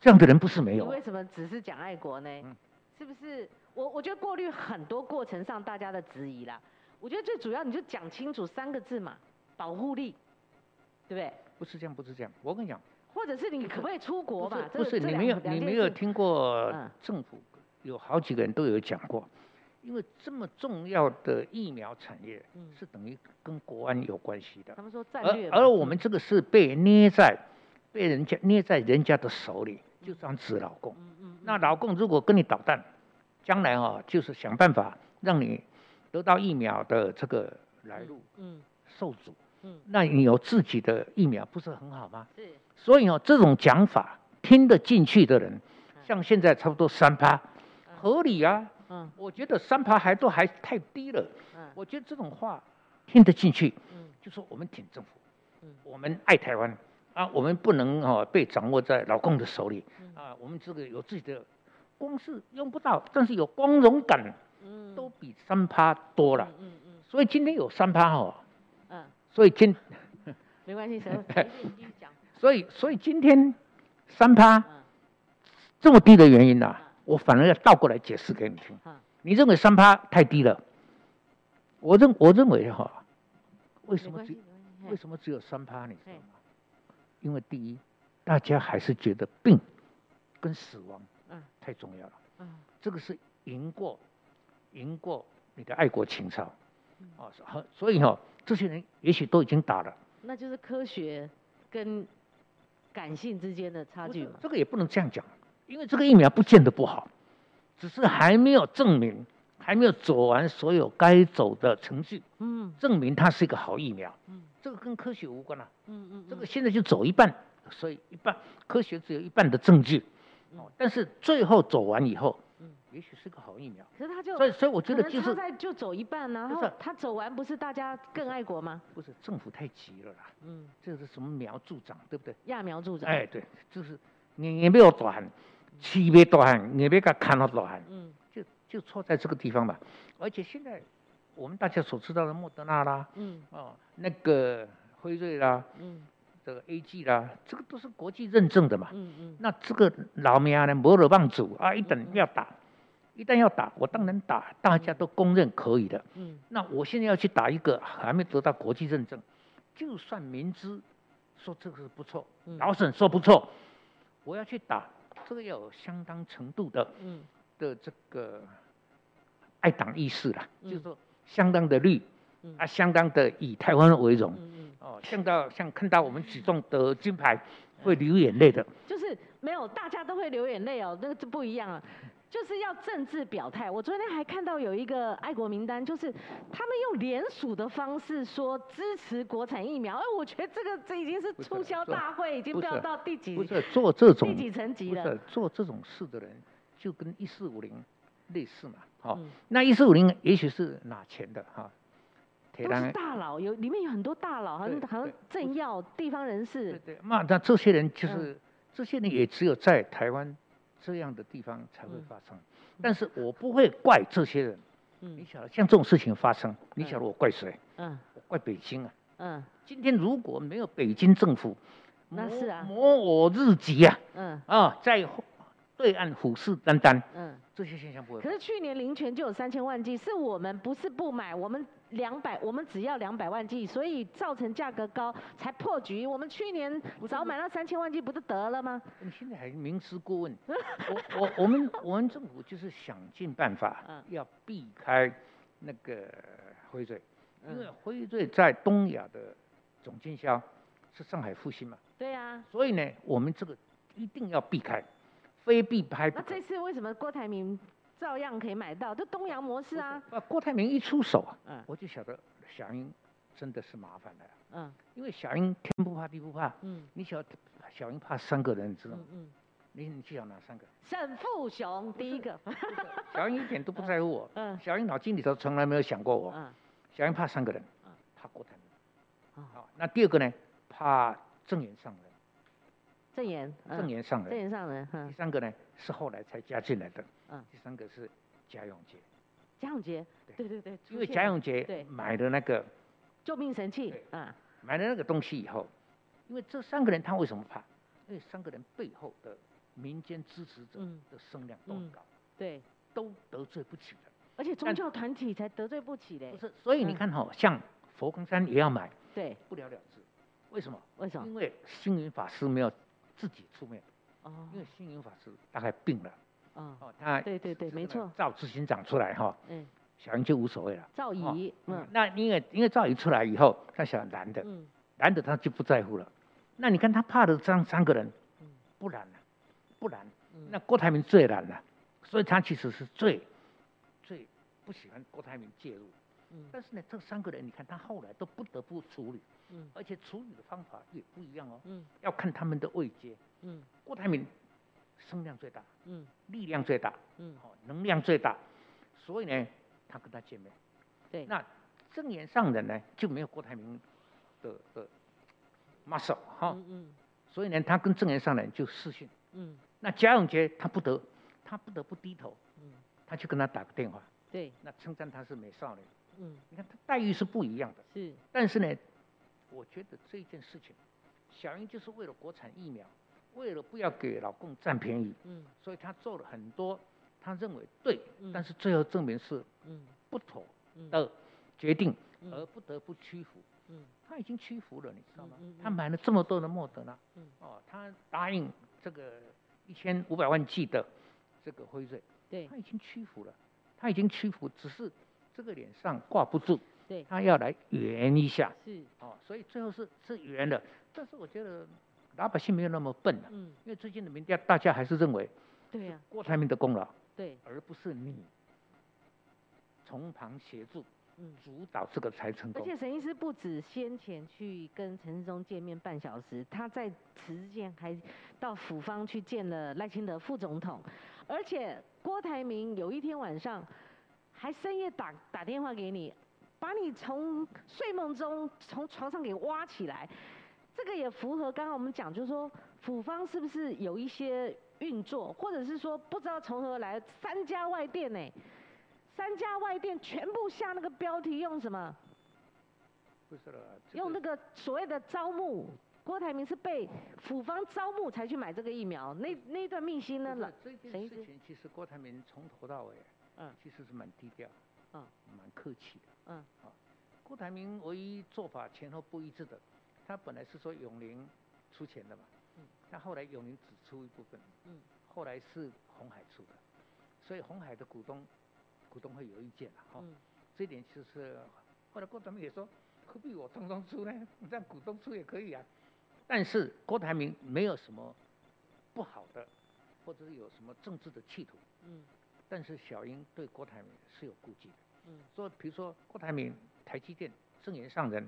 这样的人不是没有。你为什么只是讲爱国呢？是不是？我我觉得过滤很多过程上大家的质疑啦。我觉得最主要你就讲清楚三个字嘛。保护力，对不对？不是这样，不是这样。我跟你讲，或者是你可不可以出国吧？不是，你没有，你没有听过政府有好几个人都有讲过，因为这么重要的疫苗产业是等于跟国安有关系的。他们说战略，而而我们这个是被捏在被人家捏在人家的手里，就这样子老公。嗯嗯。那老公如果跟你捣蛋，将来啊就是想办法让你得到疫苗的这个来路，嗯，受阻。那你有自己的疫苗不是很好吗？是。所以哦，这种讲法听得进去的人，像现在差不多三趴，合理啊。嗯。我觉得三趴还都还太低了。嗯。我觉得这种话听得进去。嗯。就说我们挺政府。嗯。我们爱台湾啊，我们不能哦被掌握在老共的手里。嗯。啊，我们这个有自己的，光是用不到，但是有光荣感。嗯。都比三趴多了。嗯嗯。所以今天有三趴哦。所以今 没关系，所以所以今天三趴这么低的原因呢，我反而要倒过来解释给你听。你认为三趴太低了？我认我认为哈，为什么只为什么只有三趴？你知道吗？因为第一，大家还是觉得病跟死亡太重要了。嗯，这个是赢过赢过你的爱国情操，哦，所以哈，这些人也许都已经打了。那就是科学跟感性之间的差距嘛。这个也不能这样讲，因为这个疫苗不见得不好，只是还没有证明，还没有走完所有该走的程序，嗯，证明它是一个好疫苗。嗯，这个跟科学无关了。嗯嗯。这个现在就走一半，所以一半科学只有一半的证据。哦，但是最后走完以后。也许是个好疫苗，可是他就所以所以我觉得就是在就走一半呢，然后他走完不是大家更爱国吗？不是政府太急了啦，嗯，这是什么苗助长对不对？揠苗助长，哎对，就是你你不要大喊，七别大汉，你别给看到大汉，嗯，就就错在这个地方吧。而且现在我们大家所知道的莫德纳啦，嗯，哦那个辉瑞啦，嗯。这个 A G 啦，这个都是国际认证的嘛。嗯嗯。那这个老苗呢，摩尔棒主啊，一等要打，一旦要打，我当然打，大家都公认可以的。嗯。那我现在要去打一个还没得到国际认证，就算明知说这个是不错，老沈说不错，我要去打，这个要有相当程度的，嗯，的这个爱党意识啦，就是说相当的绿，啊，相当的以台湾为荣。哦，像到像看到我们举重得金牌会流眼泪的，就是没有大家都会流眼泪哦，那个就不一样了，就是要政治表态。我昨天还看到有一个爱国名单，就是他们用联署的方式说支持国产疫苗，哎，我觉得这个这已经是促销大会，已经不知道到第几，不是做这种第几层级了，做这种事的人就跟一四五零类似嘛，好，那一四五零也许是拿钱的哈。都是大佬，有里面有很多大佬，好像好像政要、地方人士。对对，那那这些人就是这些人也只有在台湾这样的地方才会发生。但是我不会怪这些人。嗯。你晓得像这种事情发生，你晓得我怪谁？嗯。我怪北京啊。嗯。今天如果没有北京政府，那是啊，摩我日籍啊。嗯。啊，在对岸虎视眈眈。嗯。这些现象不会。可是去年林权就有三千万剂，是我们不是不买，我们。两百，我们只要两百万剂，所以造成价格高才破局。我们去年早买到三千万剂，不就得了吗？你现在还明知故问。我我我们我们政府就是想尽办法，要避开那个辉瑞，因为辉瑞在东亚的总经销是上海复兴嘛。对呀。所以呢，我们这个一定要避开，非避开不可。那这次为什么郭台铭？照样可以买到，这东洋模式啊！啊，郭台铭一出手啊，嗯，我就晓得小英真的是麻烦了，嗯，因为小英天不怕地不怕，嗯，你晓得小英怕三个人，你知道吗？嗯，你你记得哪三个？沈富雄第一个，小英一点都不在乎我，嗯，小英脑筋里头从来没有想过我，嗯，小英怕三个人，嗯，怕郭台铭，好，那第二个呢？怕郑言上人，郑言，郑言上人，郑言上人，第三个呢？是后来才加进来的。嗯，第三个是贾永杰，贾永杰，对。对对，因为贾永杰买的那个救命神器，啊，买了那个东西以后，因为这三个人他为什么怕？因为三个人背后的民间支持者的声量都很高，对，都得罪不起的，而且宗教团体才得罪不起嘞。不是，所以你看哈，像佛光山也要买，对，不了了之，为什么？为什么？因为星云法师没有自己出面，哦，因为星云法师大概病了。哦，他对对对，没错。赵执行长出来哈，嗯，小英就无所谓了。赵仪，嗯，那因为因为赵仪出来以后，他想男的，嗯，男的他就不在乎了。那你看他怕的这三个人，嗯，不然呢？不然，那郭台铭最难了，所以他其实是最最不喜欢郭台铭介入。嗯，但是呢，这三个人你看他后来都不得不处理，嗯，而且处理的方法也不一样哦，嗯，要看他们的位阶，嗯，郭台铭。声量最大，嗯，力量最大，嗯，好，能量最大，所以呢，他跟他见面，对，那正言上人呢就没有郭台铭的的 muscle 哈，嗯嗯，所以呢，他跟正言上人就私讯，嗯，那贾永杰他不得，他不得不低头，嗯，他就跟他打个电话，对，那称赞他是美少女，嗯，你看他待遇是不一样的，是，但是呢，我觉得这件事情，小英就是为了国产疫苗。为了不要给老公占便宜，嗯，所以他做了很多他认为对，但是最后证明是嗯不妥的决定，而不得不屈服。嗯，他已经屈服了，你知道吗？他买了这么多的莫德纳，嗯，哦，他答应这个一千五百万剂的这个辉瑞，对，他已经屈服了，他已经屈服，只是这个脸上挂不住，对，他要来圆一下，是，哦，所以最后是是圆的。但是我觉得老百姓没有那么笨啊，嗯，因为最近的民调，大家还是认为，对呀，郭台铭的功劳，对，而不是你从旁协助。嗯，主导这个才成功。而且沈医师不止先前去跟陈世忠见面半小时，他在此之前还到府方去见了赖清德副总统，而且郭台铭有一天晚上还深夜打打电话给你，把你从睡梦中从床上给挖起来，这个也符合刚刚我们讲，就是说府方是不是有一些运作，或者是说不知道从何来三家外店呢？三家外店全部下那个标题用什么？不是了，用那个所谓的招募，郭台铭是被府方招募才去买这个疫苗，那那段秘辛呢？这件事情其实郭台铭从头到尾，嗯，其实是蛮低调，嗯，蛮客气的，嗯，啊，郭台铭唯一做法前后不一致的，他本来是说永宁出钱的嘛，嗯，但后来永宁只出一部分，嗯，后来是红海出的，所以红海的股东。股东会有意见了哈，这点其实后来郭台铭也说，何必我通通出呢？让股东出也可以啊。但是郭台铭没有什么不好的，或者是有什么政治的企图。嗯。但是小英对郭台铭是有顾忌的。嗯。说比如说郭台铭台积电正言上人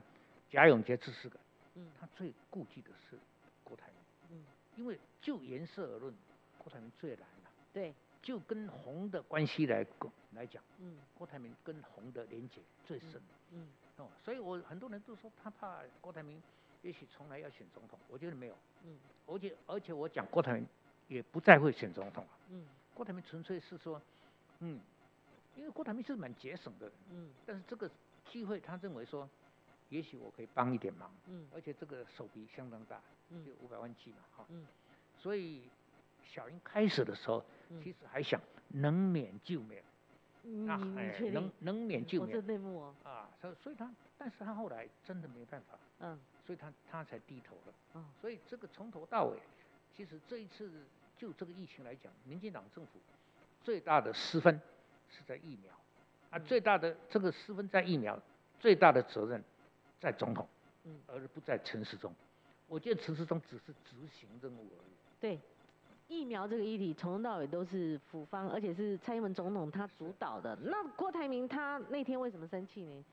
贾永杰这四个，嗯，他最顾忌的是郭台铭。嗯。因为就颜色而论，郭台铭最蓝了。对。就跟红的关系来来讲，嗯，郭台铭跟红的连结最深，嗯，哦，所以我很多人都说他怕郭台铭，也许从来要选总统，我觉得没有，嗯，而且而且我讲郭台铭也不再会选总统了，嗯，郭台铭纯粹是说，嗯，因为郭台铭是蛮节省的，嗯，但是这个机会他认为说，也许我可以帮一点忙，嗯，而且这个手笔相当大，嗯，就五百万计嘛，哈，嗯，所以。小英开始的时候，其实还想能免就免，啊，能能免就免。我内幕哦。啊，所所以他，但是他后来真的没办法，嗯，所以他他才低头了。嗯，所以这个从头到尾，其实这一次就这个疫情来讲，民进党政府最大的失分是在疫苗，啊，最大的这个失分在疫苗，最大的责任在总统，嗯，而不在陈时中。我觉得陈时中只是执行任务而已。对。疫苗这个议题从头到尾都是府方，而且是蔡英文总统他主导的。那郭台铭他那天为什么生气呢？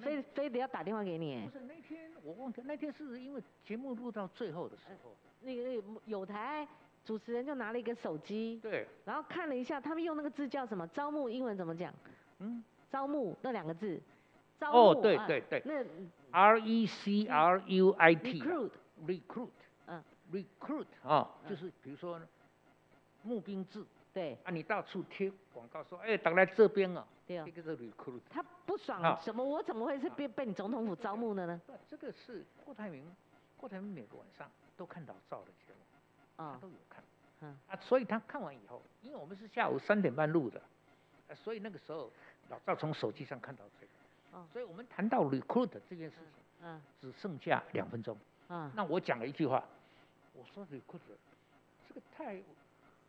非非得要打电话给你？不是那天我忘记，那天是因为节目录到最后的时候，那个有台主持人就拿了一个手机，对，然后看了一下，他们用那个字叫什么？招募英文怎么讲？嗯，招募那两个字，招募。哦，对对对，那 R E C R U I T，recruit，recruit。recruit 啊，就是比如说募兵制，对，啊，你到处贴广告说，哎，等来这边啊，对。啊，这个是 recruit。他不爽，什么？我怎么会是被被你总统府招募的呢？这个是郭台铭，郭台铭每个晚上都看老赵的节目，他，都有看，嗯，啊，所以他看完以后，因为我们是下午三点半录的，所以那个时候老赵从手机上看到这个，哦，所以我们谈到 recruit 这件事情，嗯，只剩下两分钟，嗯，那我讲了一句话。我说这裤子，这个太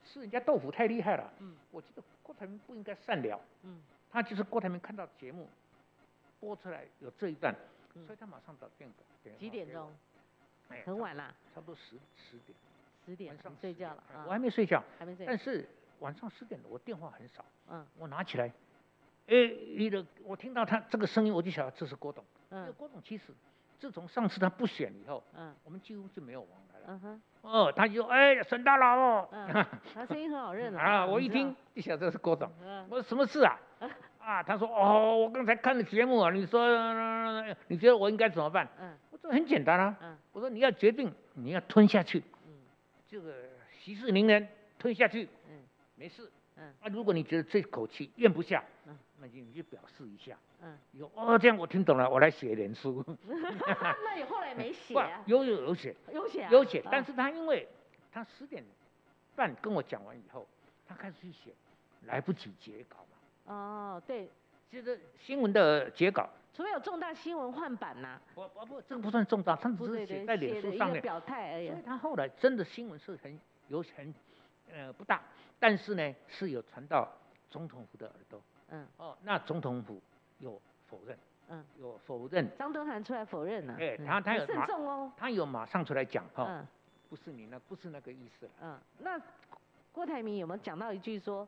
吃人家豆腐太厉害了。嗯，我觉得郭台铭不应该善了。嗯，他就是郭台铭看到节目播出来有这一段，所以他马上打电话。几点钟？哎，很晚了。差不多十十点。十点。晚上睡觉了。我还没睡觉。还没睡。但是晚上十点我电话很少。嗯。我拿起来，哎，你的，我听到他这个声音，我就晓得这是郭董。嗯。因为郭董其实自从上次他不选以后，嗯，我们几乎就没有往来。嗯哼，哦，他就说，哎，沈大佬哦，他声音很好认啊，我一听就晓得是郭总。我说什么事啊？啊，他说，哦，我刚才看了节目啊，你说，你觉得我应该怎么办？嗯，我说很简单啊。嗯，我说你要决定，你要吞下去。嗯，这个息事宁人，吞下去。嗯，没事。嗯，啊，如果你觉得这口气咽不下，嗯，那就你就表示一下。嗯，有哦，这样我听懂了，我来写点书。那你后来没写？有有有写，有写，有写。但是他因为他十点半跟我讲完以后，他开始去写，来不及截稿嘛。哦，对，就是新闻的截稿。除非有重大新闻换版呐。不不不，这个不算重大，他只是写在脸书上面表态而已。所以他后来真的新闻是很有很呃不大，但是呢是有传到总统府的耳朵。嗯，哦，那总统府有否认，嗯，有否认。张敦涵出来否认了，哎，他他有慎重哦，他有马上出来讲，哈，不是你那不是那个意思。嗯，那郭台铭有没有讲到一句说？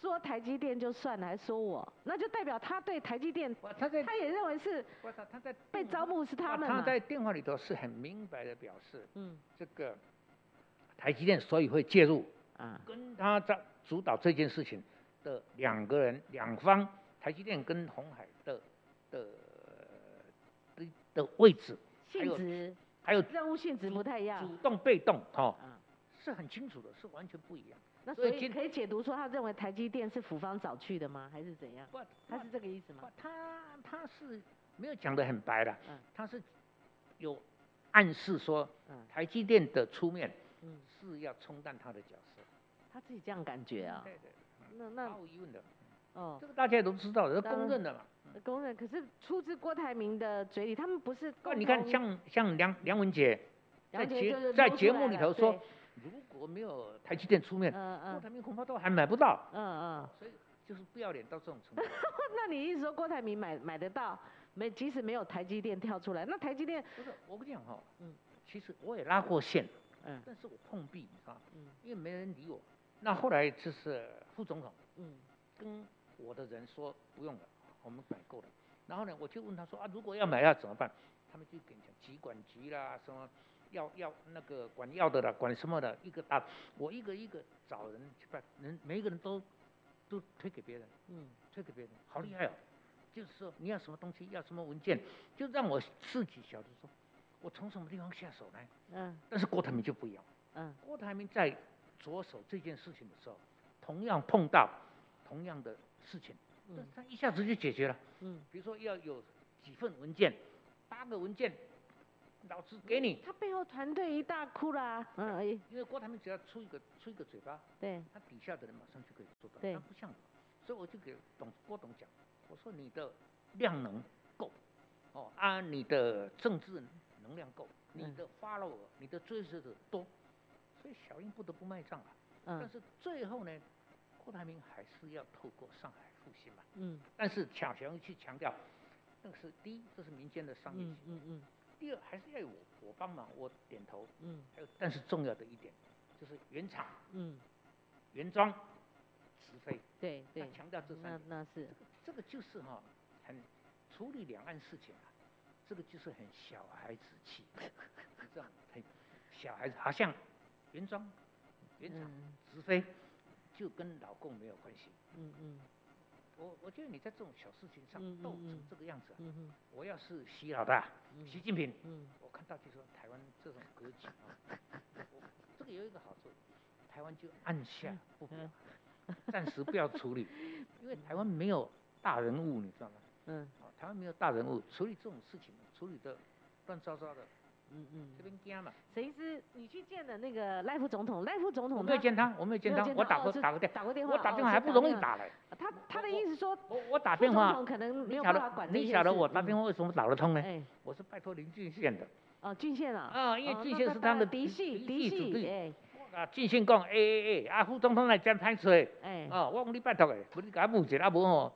说台积电就算了，还说我，那就代表他对台积电，他在他也认为是，他他在被招募是他们他在电话里头是很明白的表示，嗯，这个台积电所以会介入，啊，跟他在主导这件事情的两个人两方，台积电跟红海的的的的位置性质还有任务性质不太一样，主动被动哈，是很清楚的，是完全不一样。那所以可以解读说，他认为台积电是府方找去的吗？还是怎样？不，他是这个意思吗？他他是没有讲的很白的，嗯，他是有暗示说，嗯，台积电的出面，嗯，是要冲淡他的角色。他自己这样感觉啊？对对。那那毫无疑问的，哦，这个大家也都知道的，是公认的嘛。公认。可是出自郭台铭的嘴里，他们不是。你看，像像梁梁文杰在节在节目里头说。如果没有台积电出面，郭台铭恐怕都还买不到。嗯嗯，所以就是不要脸到这种程度。那你意思说郭台铭买买得到？没，即使没有台积电跳出来，那台积电不是？我跟你讲哈，嗯，其实我也拉过线，嗯，但是我碰壁，你知道嗯，因为没人理我。那后来就是副总统，嗯，跟我的人说不用了，我们买够了。然后呢，我就问他说啊，如果要买要怎么办？他们就跟你讲，集管局啦什么。要要那个管药的啦，管什么的，一个啊我一个一个找人去办，人每一个人都都推给别人，嗯，推给别人，好厉害哦！就是说你要什么东西，要什么文件，就让我自己晓得说，我从什么地方下手呢？嗯。但是郭台铭就不一样，嗯，郭台铭在着手这件事情的时候，同样碰到同样的事情，嗯，他一下子就解决了，嗯，比如说要有几份文件，八个文件。老子给你，他背后团队一大哭啦，嗯，因为郭台铭只要出一个出一个嘴巴，对，他底下的人马上就可以做到，对，他不像，所以我就给董郭董讲，我说你的量能够，哦，啊，你的政治能量够，你的 follow，你的追随者多，所以小英不得不卖账啊，嗯，但是最后呢，郭台铭还是要透过上海复兴嘛，嗯，但是小强去强调，那个是第一，这是民间的商业行为，嗯嗯。第二还是要有我，我帮忙，我点头。嗯。还有，但是重要的一点，就是原厂。嗯。原装，直飞。对对。强调这三点。那那是。这个就是哈，很处理两岸事情啊，这个就是很小孩子气，这样很小孩子，好像原装、原厂、直飞，就跟老共没有关系。嗯嗯。我我觉得你在这种小事情上斗成这个样子，我要是习老大，习近平，我看到就说台湾这种格局啊，这个有一个好处，台湾就按下不表，暂时不要处理，因为台湾没有大人物，你知道吗？嗯，台湾没有大人物处理这种事情，处理的乱糟糟的。嗯嗯，这边惊嘛。谁知你去见的那个赖副总统，赖副总统没有见他，我没有见他，我打过打过电打过电话，我打电话还不容易打嘞。他他的意思说，我我打电话，可能没有办法管你晓得我打电话为什么打得通呢？我是拜托林俊宪的。哦，俊宪啊。啊，因为俊宪是他们的嫡系嫡系哎。啊，俊宪讲，哎哎哎，啊副总统来讲歹吹。哎。哦，我讲你拜托的，不你给他募钱啊无哦。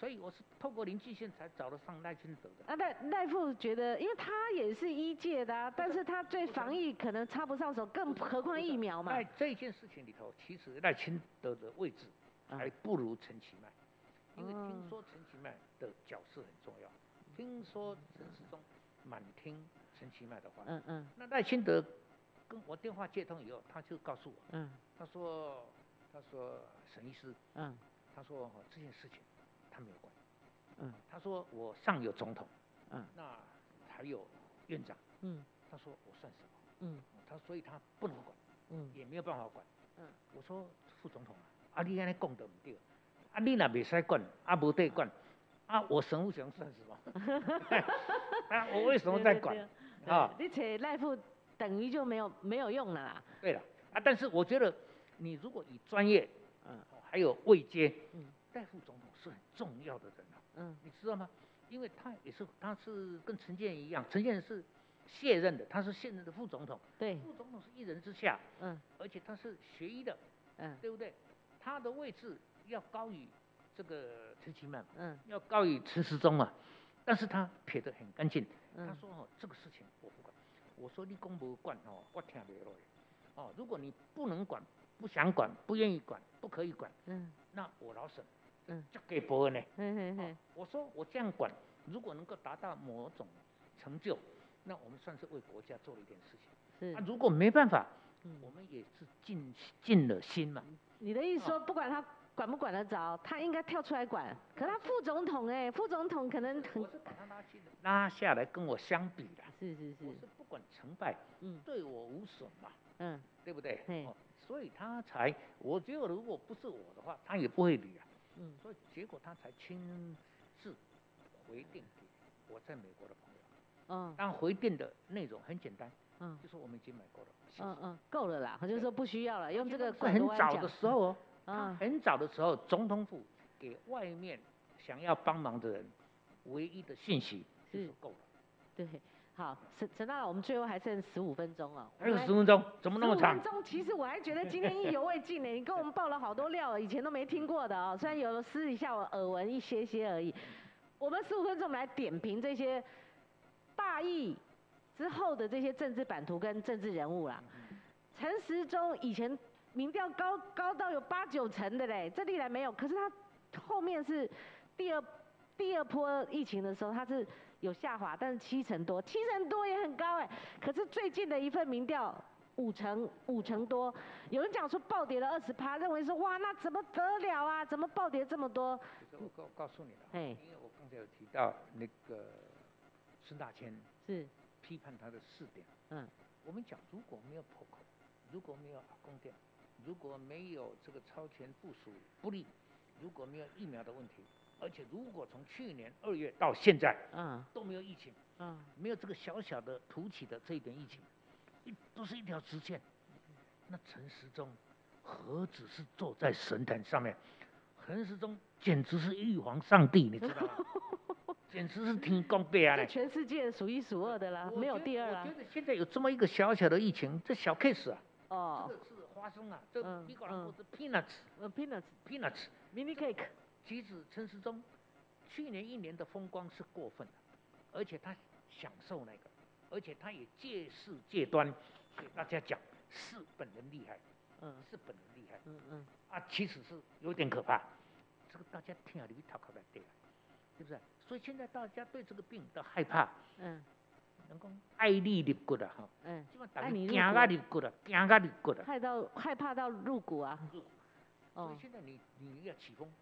所以我是透过林继宪才找得上赖清德的。啊，赖赖副觉得，因为他也是一届的啊，但是他对防疫可能插不上手，更何况疫苗嘛。在这件事情里头，其实赖清德的位置还不如陈其迈，因为听说陈其迈的角色很重要。听说陈世忠满听陈其迈的话。嗯嗯。那赖清德跟我电话接通以后，他就告诉我，嗯，他说，他说沈医师，嗯，他说这件事情。他没有管，嗯，他说我上有总统，嗯，那还有院长，嗯，他说我算什么，嗯，他所以他不能管，嗯，也没有办法管，嗯，我说副总统啊，啊你安尼讲得唔对，啊你那未使管，啊无得管，啊我神武祥算什么？啊我为什么在管？啊，你扯赖副等于就没有没有用了啦。对了，啊但是我觉得你如果以专业，嗯，还有位阶，嗯，赖副总统。是很重要的人啊，嗯，你知道吗？因为他也是，他是跟陈建一样，陈建是卸任的，他是现任的副总统，对，副总统是一人之下，嗯，而且他是学医的，嗯，对不对？他的位置要高于这个陈其迈，嗯，要高于陈时中啊，但是他撇得很干净，他说哦，这个事情我不管，我说你公不管哦，我听不落哦，如果你不能管，不想管，不愿意管，不可以管，嗯，那我老沈，嗯，交给伯恩呢，嗯嗯嗯我说我这样管，如果能够达到某种成就，那我们算是为国家做了一点事情，是，那如果没办法，嗯我们也是尽尽了心嘛。你的意思说，不管他管不管得着，他应该跳出来管。可他副总统哎，副总统可能很。我是把他拉进拉下来跟我相比的。是是是。我是不管成败，嗯，对我无损嘛。嗯。对不对？哦，所以他才，我觉得如果不是我的话，他也不会理啊。嗯。所以结果他才亲自回电给我在美国的朋友。嗯。但回电的内容很简单。嗯。就是我们已经买够了。嗯嗯，够了啦，就是说不需要了，用这个。很早的时候哦，嗯，很早的时候，总统府给外面想要帮忙的人唯一的信息就是够了。对，好，陈陈大佬，我们最后还剩十五分钟了。还有十分钟，怎么那么长？十分钟，其实我还觉得今天意犹未尽呢。你跟我们爆了好多料，以前都没听过的哦。虽然有私底下我耳闻一些些而已。我们十五分钟，我们来点评这些大意。之后的这些政治版图跟政治人物啦，陈时中以前民调高高到有八九成的嘞，这历来没有。可是他后面是第二第二波疫情的时候，他是有下滑，但是七成多，七成多也很高哎。可是最近的一份民调五成五成多，有人讲说暴跌了二十趴，认为说哇那怎么得了啊？怎么暴跌这么多？我告告诉你了，哎，因为我刚才有提到那个孙大千是。批判他的四点，嗯，我们讲如果没有破口，如果没有阿公店，如果没有这个超前部署不利，如果没有疫苗的问题，而且如果从去年二月到现在，嗯，都没有疫情，嗯，没有这个小小的突起的这一点疫情，一都是一条直线，那陈时中何止是坐在神坛上面，陈时中简直是玉皇上帝，你知道吗？简直是挺公平啊！全世界数一数二的啦，没有第二啦。我觉得现在有这么一个小小的疫情，这小 case 啊，哦，这个是花生啊，这比果然不是 peanuts，呃，peanuts，peanuts，mini cake。其实陈时中去年一年的风光是过分的，而且他享受那个，而且他也借势借端给大家讲是本人厉害，嗯，是本人厉害，嗯嗯，啊，其实是有点可怕，这个大家听了你头壳来对啊，是不是？所以现在大家对这个病都害怕，嗯，能够爱力入骨的哈，嗯，基本上惊啊入骨的，惊啊入骨的，害到害怕到入骨啊，入骨，所以现在你你要起风，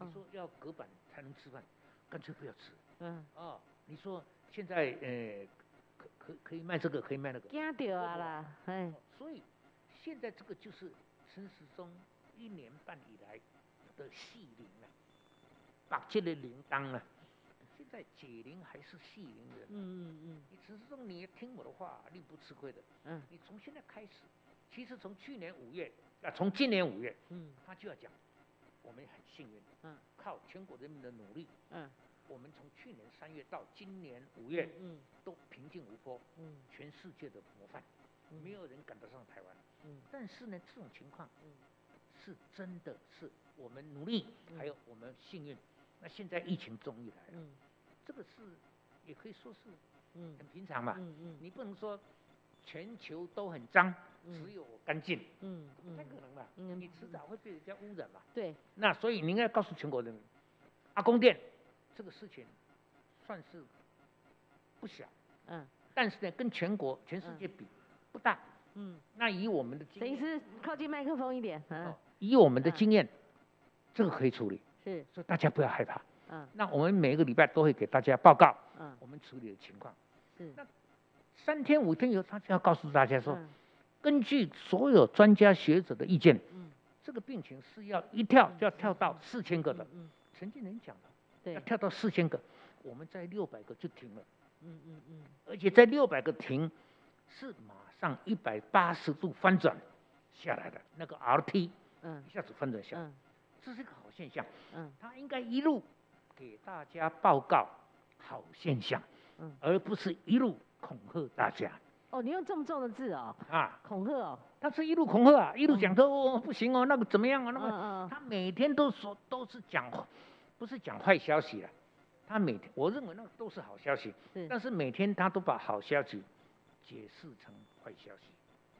你说要隔板才能吃饭，干脆不要吃，嗯，哦，你说现在呃可可可以卖这个，可以卖那个，惊掉啊啦，哎，所以现在这个就是陈时中一年半以来的戏灵啊。把这个铃铛呢，现在解铃还是系铃人。嗯嗯嗯。你只是说你听我的话，你不吃亏的。嗯。你从现在开始，其实从去年五月啊，从今年五月，嗯，他就要讲，我们很幸运，嗯，靠全国人民的努力，嗯，我们从去年三月到今年五月，嗯，都平静无波，嗯，全世界的模范，没有人赶得上台湾。嗯。但是呢，这种情况，嗯，是真的是我们努力，还有我们幸运。那现在疫情终于来了，嗯，这个是也可以说是，嗯，很平常嘛，嗯嗯，你不能说全球都很脏，只有干净，嗯嗯，不太可能嘛，嗯，你迟早会被人家污染嘛，对，那所以你应该告诉全国人民，阿公店这个事情算是不小，嗯，但是呢，跟全国全世界比不大，嗯，那以我们的经验，等于是靠近麦克风一点，嗯，以我们的经验，这个可以处理。是，所以大家不要害怕。嗯，那我们每一个礼拜都会给大家报告。嗯，我们处理的情况。是，那三天五天以后，他就要告诉大家说，根据所有专家学者的意见，嗯，这个病情是要一跳就要跳到四千个的。嗯，陈经人讲的，对，要跳到四千个，我们在六百个就停了。嗯嗯嗯，而且在六百个停，是马上一百八十度翻转下来的那个 RT，嗯，一下子翻转下来。这是一个好现象，嗯，他应该一路给大家报告好现象，嗯，而不是一路恐吓大家。哦，你用这么重的字哦。啊，恐吓哦。他是一路恐吓啊，一路讲说哦不行哦，那个怎么样啊？那么他每天都说都是讲，不是讲坏消息了。他每天我认为那个都是好消息，但是每天他都把好消息解释成坏消息。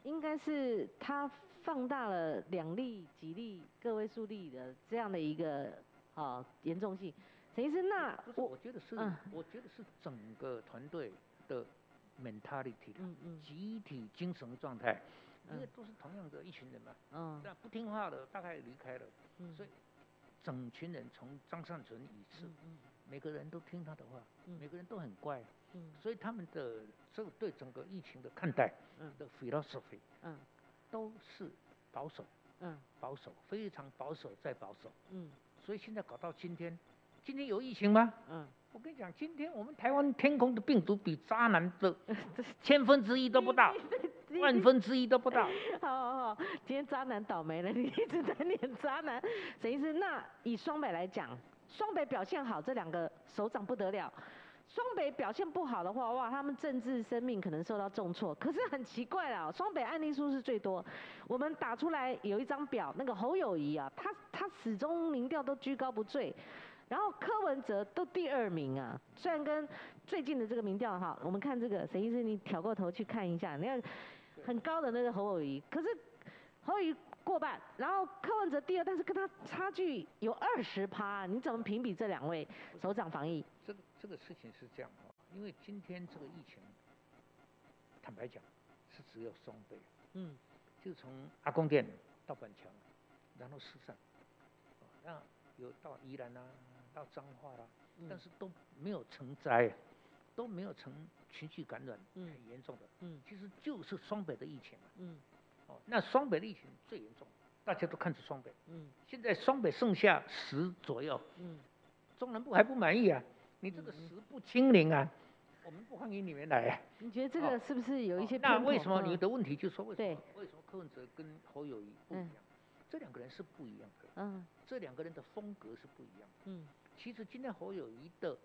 应该是他放大了两例、几例、个位数例的这样的一个啊严重性。陈医生，那我我觉得是，我觉得是整个团队的 mentality，嗯嗯，集体精神状态，因为都是同样的一群人嘛，嗯，那不听话的大概离开了，嗯，所以整群人从张善存以次，嗯，每个人都听他的话，嗯，每个人都很乖，嗯，所以他们的这对整个疫情的看待，嗯，的 philosophy，嗯，都是保守，嗯，保守，非常保守再保守，嗯，所以现在搞到今天。今天有疫情吗？嗯，我跟你讲，今天我们台湾天空的病毒比渣男的 千分之一都不到，万分之一都不到。好好好，今天渣男倒霉了，你一直在念渣男，沈医师，那以双北来讲，双北表现好，这两个首长不得了；双北表现不好的话，哇，他们政治生命可能受到重挫。可是很奇怪啊，双北案例数是最多，我们打出来有一张表，那个侯友谊啊，他他始终民调都居高不坠。然后柯文哲都第二名啊，虽然跟最近的这个民调哈，我们看这个沈医生，你挑过头去看一下，你看很高的那个侯友谊，可是侯友谊过半，然后柯文哲第二，但是跟他差距有二十趴，你怎么评比这两位首长防疫？这个这个事情是这样啊，因为今天这个疫情，坦白讲是只有双倍，嗯，就从阿公店到板桥，然后四散，那有到宜兰啊。到脏话了，但是都没有成灾，都没有成情绪感染很严重的。嗯，其实就是双北的疫情嘛。嗯，哦，那双北的疫情最严重，大家都看着双北。嗯，现在双北剩下十左右。嗯，中南部还不满意啊？你这个十不清零啊？我们不欢迎你们来。你觉得这个是不是有一些？那为什么你的问题就是说为什么？为什么柯文哲跟侯友谊不一样？这两个人是不一样的。嗯，这两个人的风格是不一样。嗯。其实今天侯友谊的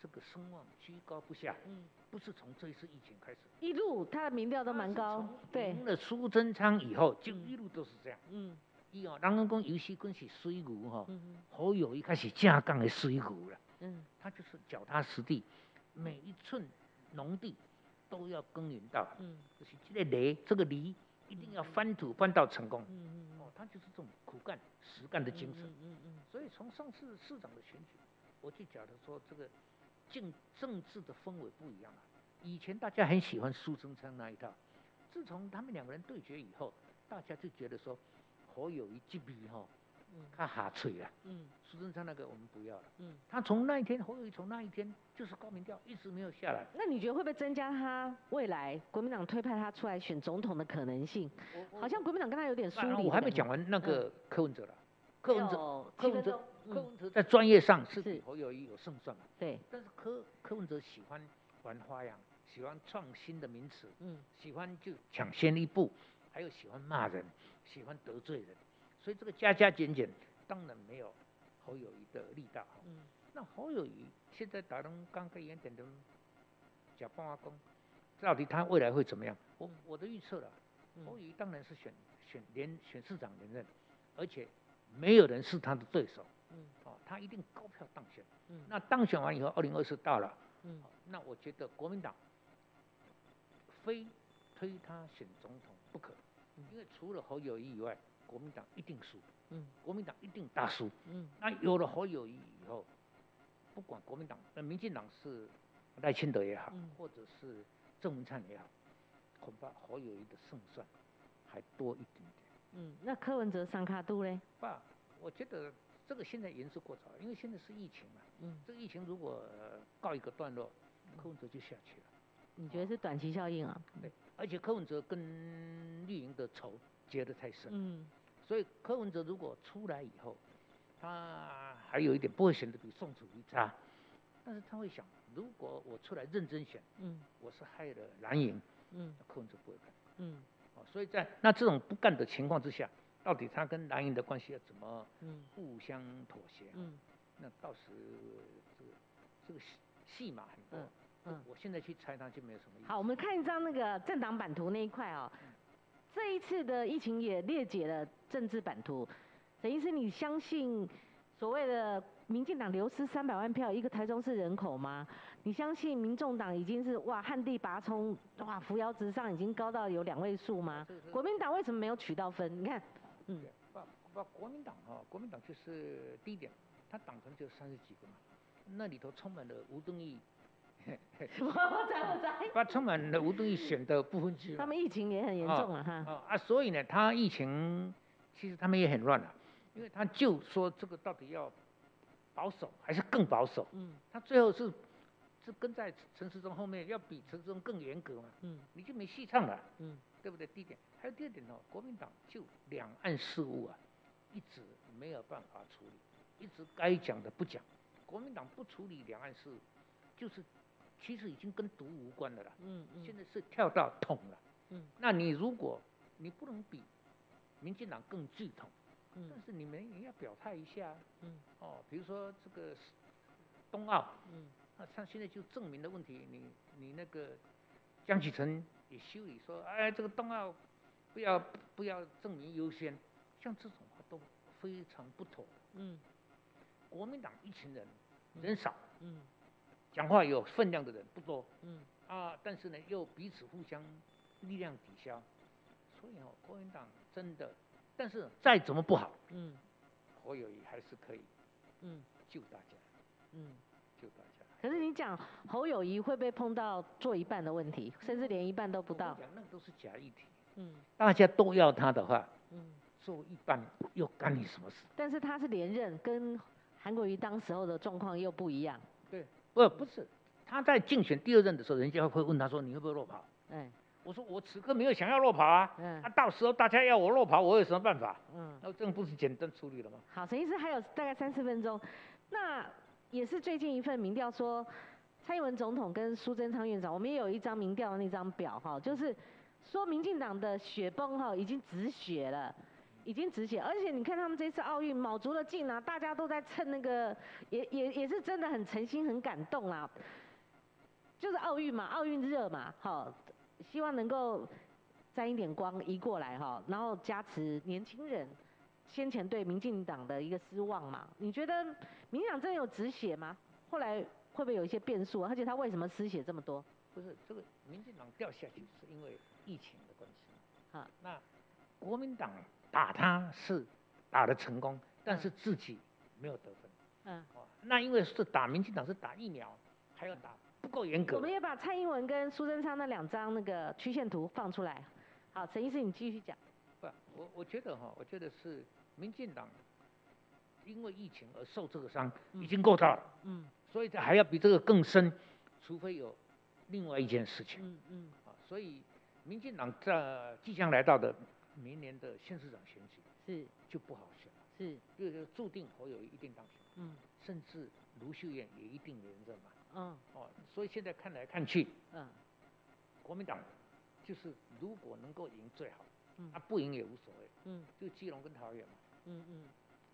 这个声望居高不下，嗯，不是从这一次疫情开始，一路他的民调都蛮高，对。赢了苏贞昌以后，就一路都是这样，嗯。伊哦，人讲游戏更是水牛哈，侯友谊开始架杠的水牛了，嗯，他就是脚踏实地，每一寸农地都要耕耘到，嗯，就是这个犁，这个犁一定要翻土翻到成功，嗯嗯，哦，他就是这种苦干实干的精神，嗯嗯嗯。所以从上次市长的选举，我就讲的说这个政政治的氛围不一样了。以前大家很喜欢苏贞昌那一套，自从他们两个人对决以后，大家就觉得说侯友谊这笔哈，他哈脆了。嗯，苏贞昌那个我们不要了。嗯，他从那一天侯友谊从那一天就是高民调一直没有下来。那你觉得会不会增加他未来国民党推派他出来选总统的可能性？好像国民党跟他有点疏离。我还没讲完那个柯文哲了。柯文哲，柯文哲，柯文哲在专业上是比侯友谊有胜算嘛？对。但是柯柯文哲喜欢玩花样，喜欢创新的名词，嗯，喜欢就抢先一步，还有喜欢骂人，喜欢得罪人，所以这个加加减减当然没有侯友谊的力大。嗯。那侯友谊现在打通刚开演点的假半阿公，到底他未来会怎么样？我我的预测了，侯友谊当然是选选连选市长连任，而且。没有人是他的对手，嗯，哦，他一定高票当选，嗯，那当选完以后，二零二四到了，嗯，那我觉得国民党非推他选总统不可，因为除了侯友谊以外，国民党一定输，嗯，国民党一定大输，嗯，那有了侯友谊以后，不管国民党、呃，民进党是赖清德也好，或者是郑文灿也好，恐怕侯友谊的胜算还多一点点。嗯，那柯文哲上卡度嘞？爸，我觉得这个现在言之过早，因为现在是疫情嘛。嗯。这个疫情如果告一个段落，柯文哲就下去了。你觉得是短期效应啊？对，而且柯文哲跟绿营的仇结得太深。嗯。所以柯文哲如果出来以后，他还有一点不会显得比宋楚瑜差，但是他会想，如果我出来认真选，嗯，我是害了蓝营，嗯，柯文哲不会干。嗯。所以在那这种不干的情况之下，到底他跟蓝营的关系要怎么互相妥协？嗯，那到时这个这个戏戏码很多，嗯，我现在去猜他就没有什么意思。好，我们看一张那个政党版图那一块哦。这一次的疫情也裂解了政治版图。等于是你相信所谓的民进党流失三百万票一个台中市人口吗？你相信民众党已经是哇旱地拔葱哇扶摇直上已经高到有两位数吗？国民党为什么没有取到分？你看，嗯，不不，国民党哈，国民党就是低一点，他党团就三十几个嘛，那里头充满了吴敦义。我在我在。把充满了吴敦义选的部分区。他们疫情也很严重了哈。啊，所以呢，他疫情其实他们也很乱了。因为他就说这个到底要保守还是更保守？嗯，他最后是是跟在陈时中后面，要比陈时中更严格嘛？嗯，你就没戏唱了。嗯，对不对？第一点，还有第二点哦，国民党就两岸事务啊，一直没有办法处理，一直该讲的不讲。国民党不处理两岸事务，就是其实已经跟毒无关的了。嗯嗯，现在是跳到统了。嗯，那你如果你不能比民进党更巨统。但是你们也要表态一下，嗯，哦，比如说这个冬奥，嗯，那像现在就证明的问题，你你那个江启臣也修理说，哎，这个冬奥不要不要证明优先，像这种话都非常不妥，嗯，国民党一群人人少，嗯，讲话有分量的人不多，嗯，啊，但是呢又彼此互相力量抵消，所以哦，国民党真的。但是再怎么不好，嗯，侯友谊还是可以，嗯，救大家，嗯，救大家。可是你讲侯友谊会不会碰到做一半的问题，甚至连一半都不到？讲那都是假议题，嗯，大家都要他的话，嗯，做一半又干你什么事？但是他是连任，跟韩国瑜当时候的状况又不一样。对，不不是，他在竞选第二任的时候，人家会问他说你会不会落跑？嗯。我说我此刻没有想要落跑啊，嗯，那到时候大家要我落跑，我有什么办法？嗯，那这不是简单处理了吗？好，陈医师还有大概三四分钟，那也是最近一份民调说，蔡英文总统跟苏贞昌院长，我们也有一张民调的那张表哈，就是说民进党的雪崩哈已经止血了，已经止血，而且你看他们这次奥运卯足了劲啊，大家都在蹭那个，也也也是真的很诚心很感动啊，就是奥运嘛，奥运热嘛，好。希望能够沾一点光移过来哈，然后加持年轻人先前对民进党的一个失望嘛。你觉得民进党真的有止血吗？后来会不会有一些变数？而且他为什么失血这么多？不是这个民进党掉下去是因为疫情的关系啊。那国民党打他是打的成功，但是自己没有得分。嗯。那因为是打民进党是打疫苗，还要打。不够严格。我们也把蔡英文跟苏贞昌那两张那个曲线图放出来。好，陈医师你继续讲。不，我我觉得哈，我觉得是民进党因为疫情而受这个伤已经够大了。嗯。所以这还要比这个更深，除非有另外一件事情。嗯嗯。啊，所以民进党在即将来到的明年的县市长选举是就不好选了。是。就是注定侯友一定当选。嗯。甚至卢秀燕也一定连任嘛。嗯，哦，所以现在看来看去，嗯，国民党就是如果能够赢最好，嗯，啊不赢也无所谓，嗯，就基隆跟桃园嘛，嗯嗯，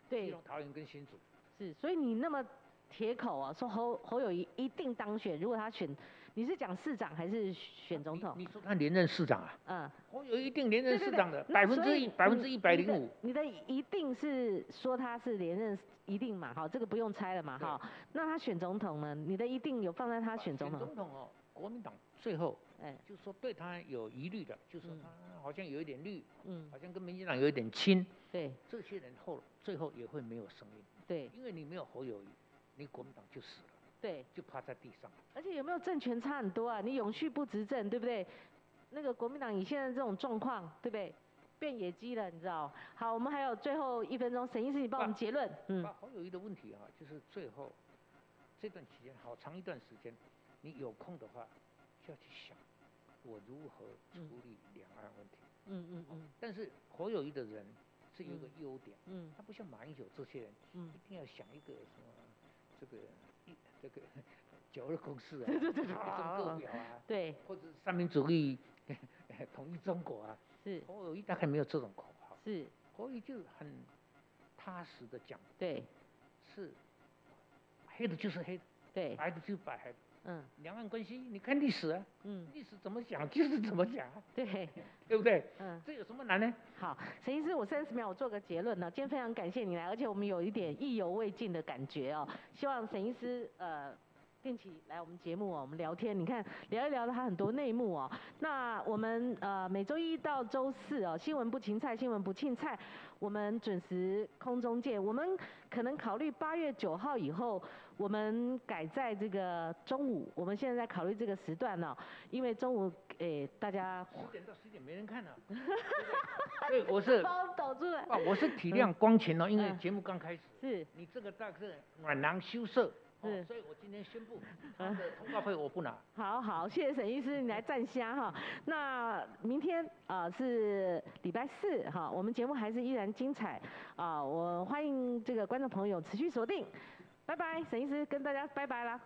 对，基隆、桃园跟新竹，是，所以你那么铁口啊，说侯侯友谊一定当选，如果他选，你是讲市长还是选总统？你说他连任市长啊？嗯，我有一定连任市长的，百分之一百分之一百零五。你的一定是说他是连任。一定嘛，好，这个不用猜了嘛，哈。那他选总统呢？你的一定有放在他选总统。总统哦，国民党最后，哎，就是说对他有疑虑的，就是他好像有一点绿，嗯，好像跟民进党有一点亲，对。这些人后最后也会没有声音，对，因为你没有侯友谊，你国民党就死了，对，就趴在地上。而且有没有政权差很多啊？你永续不执政，对不对？那个国民党以现在这种状况，对不对？变野鸡了，你知道？好，我们还有最后一分钟，沈医师，你帮我们结论。嗯。好友谊的问题啊，就是最后这段期间，好长一段时间，你有空的话，就要去想我如何处理两岸问题。嗯嗯嗯。但是侯友谊的人是有一个优点，嗯，他不像马英九这些人，嗯，一定要想一个什么这个一这个九二共识啊，对对对对，个表啊，对，或者三民主义 统一中国啊。是。侯友谊大概没有这种口号，是。侯友谊就很踏实的讲，对，是黑的就是黑，对，白的就白。嗯，两岸关系，你看历史啊，嗯，历史怎么讲就是怎么讲，对，对不对？嗯，这有什么难呢？好，沈医师，我三十秒我做个结论呢。今天非常感谢你来，而且我们有一点意犹未尽的感觉哦。希望沈医师呃定期来我们节目哦，我们聊天，你看聊一聊他很多内幕哦。那我们呃每周一到周四哦，新闻不芹菜，新闻不庆菜，我们准时空中见。我们可能考虑八月九号以后。我们改在这个中午，我们现在在考虑这个时段呢，因为中午诶大家十点到十点没人看了，对，我是帮我导出来，我是体谅光前哦，因为节目刚开始，是，你这个大是暖囊羞涩，是，所以我今天宣布，他的通告费我不拿。好好，谢谢沈医师，你来站虾哈。那明天啊是礼拜四哈，我们节目还是依然精彩啊，我欢迎这个观众朋友持续锁定。拜拜，沈医师跟大家拜拜了。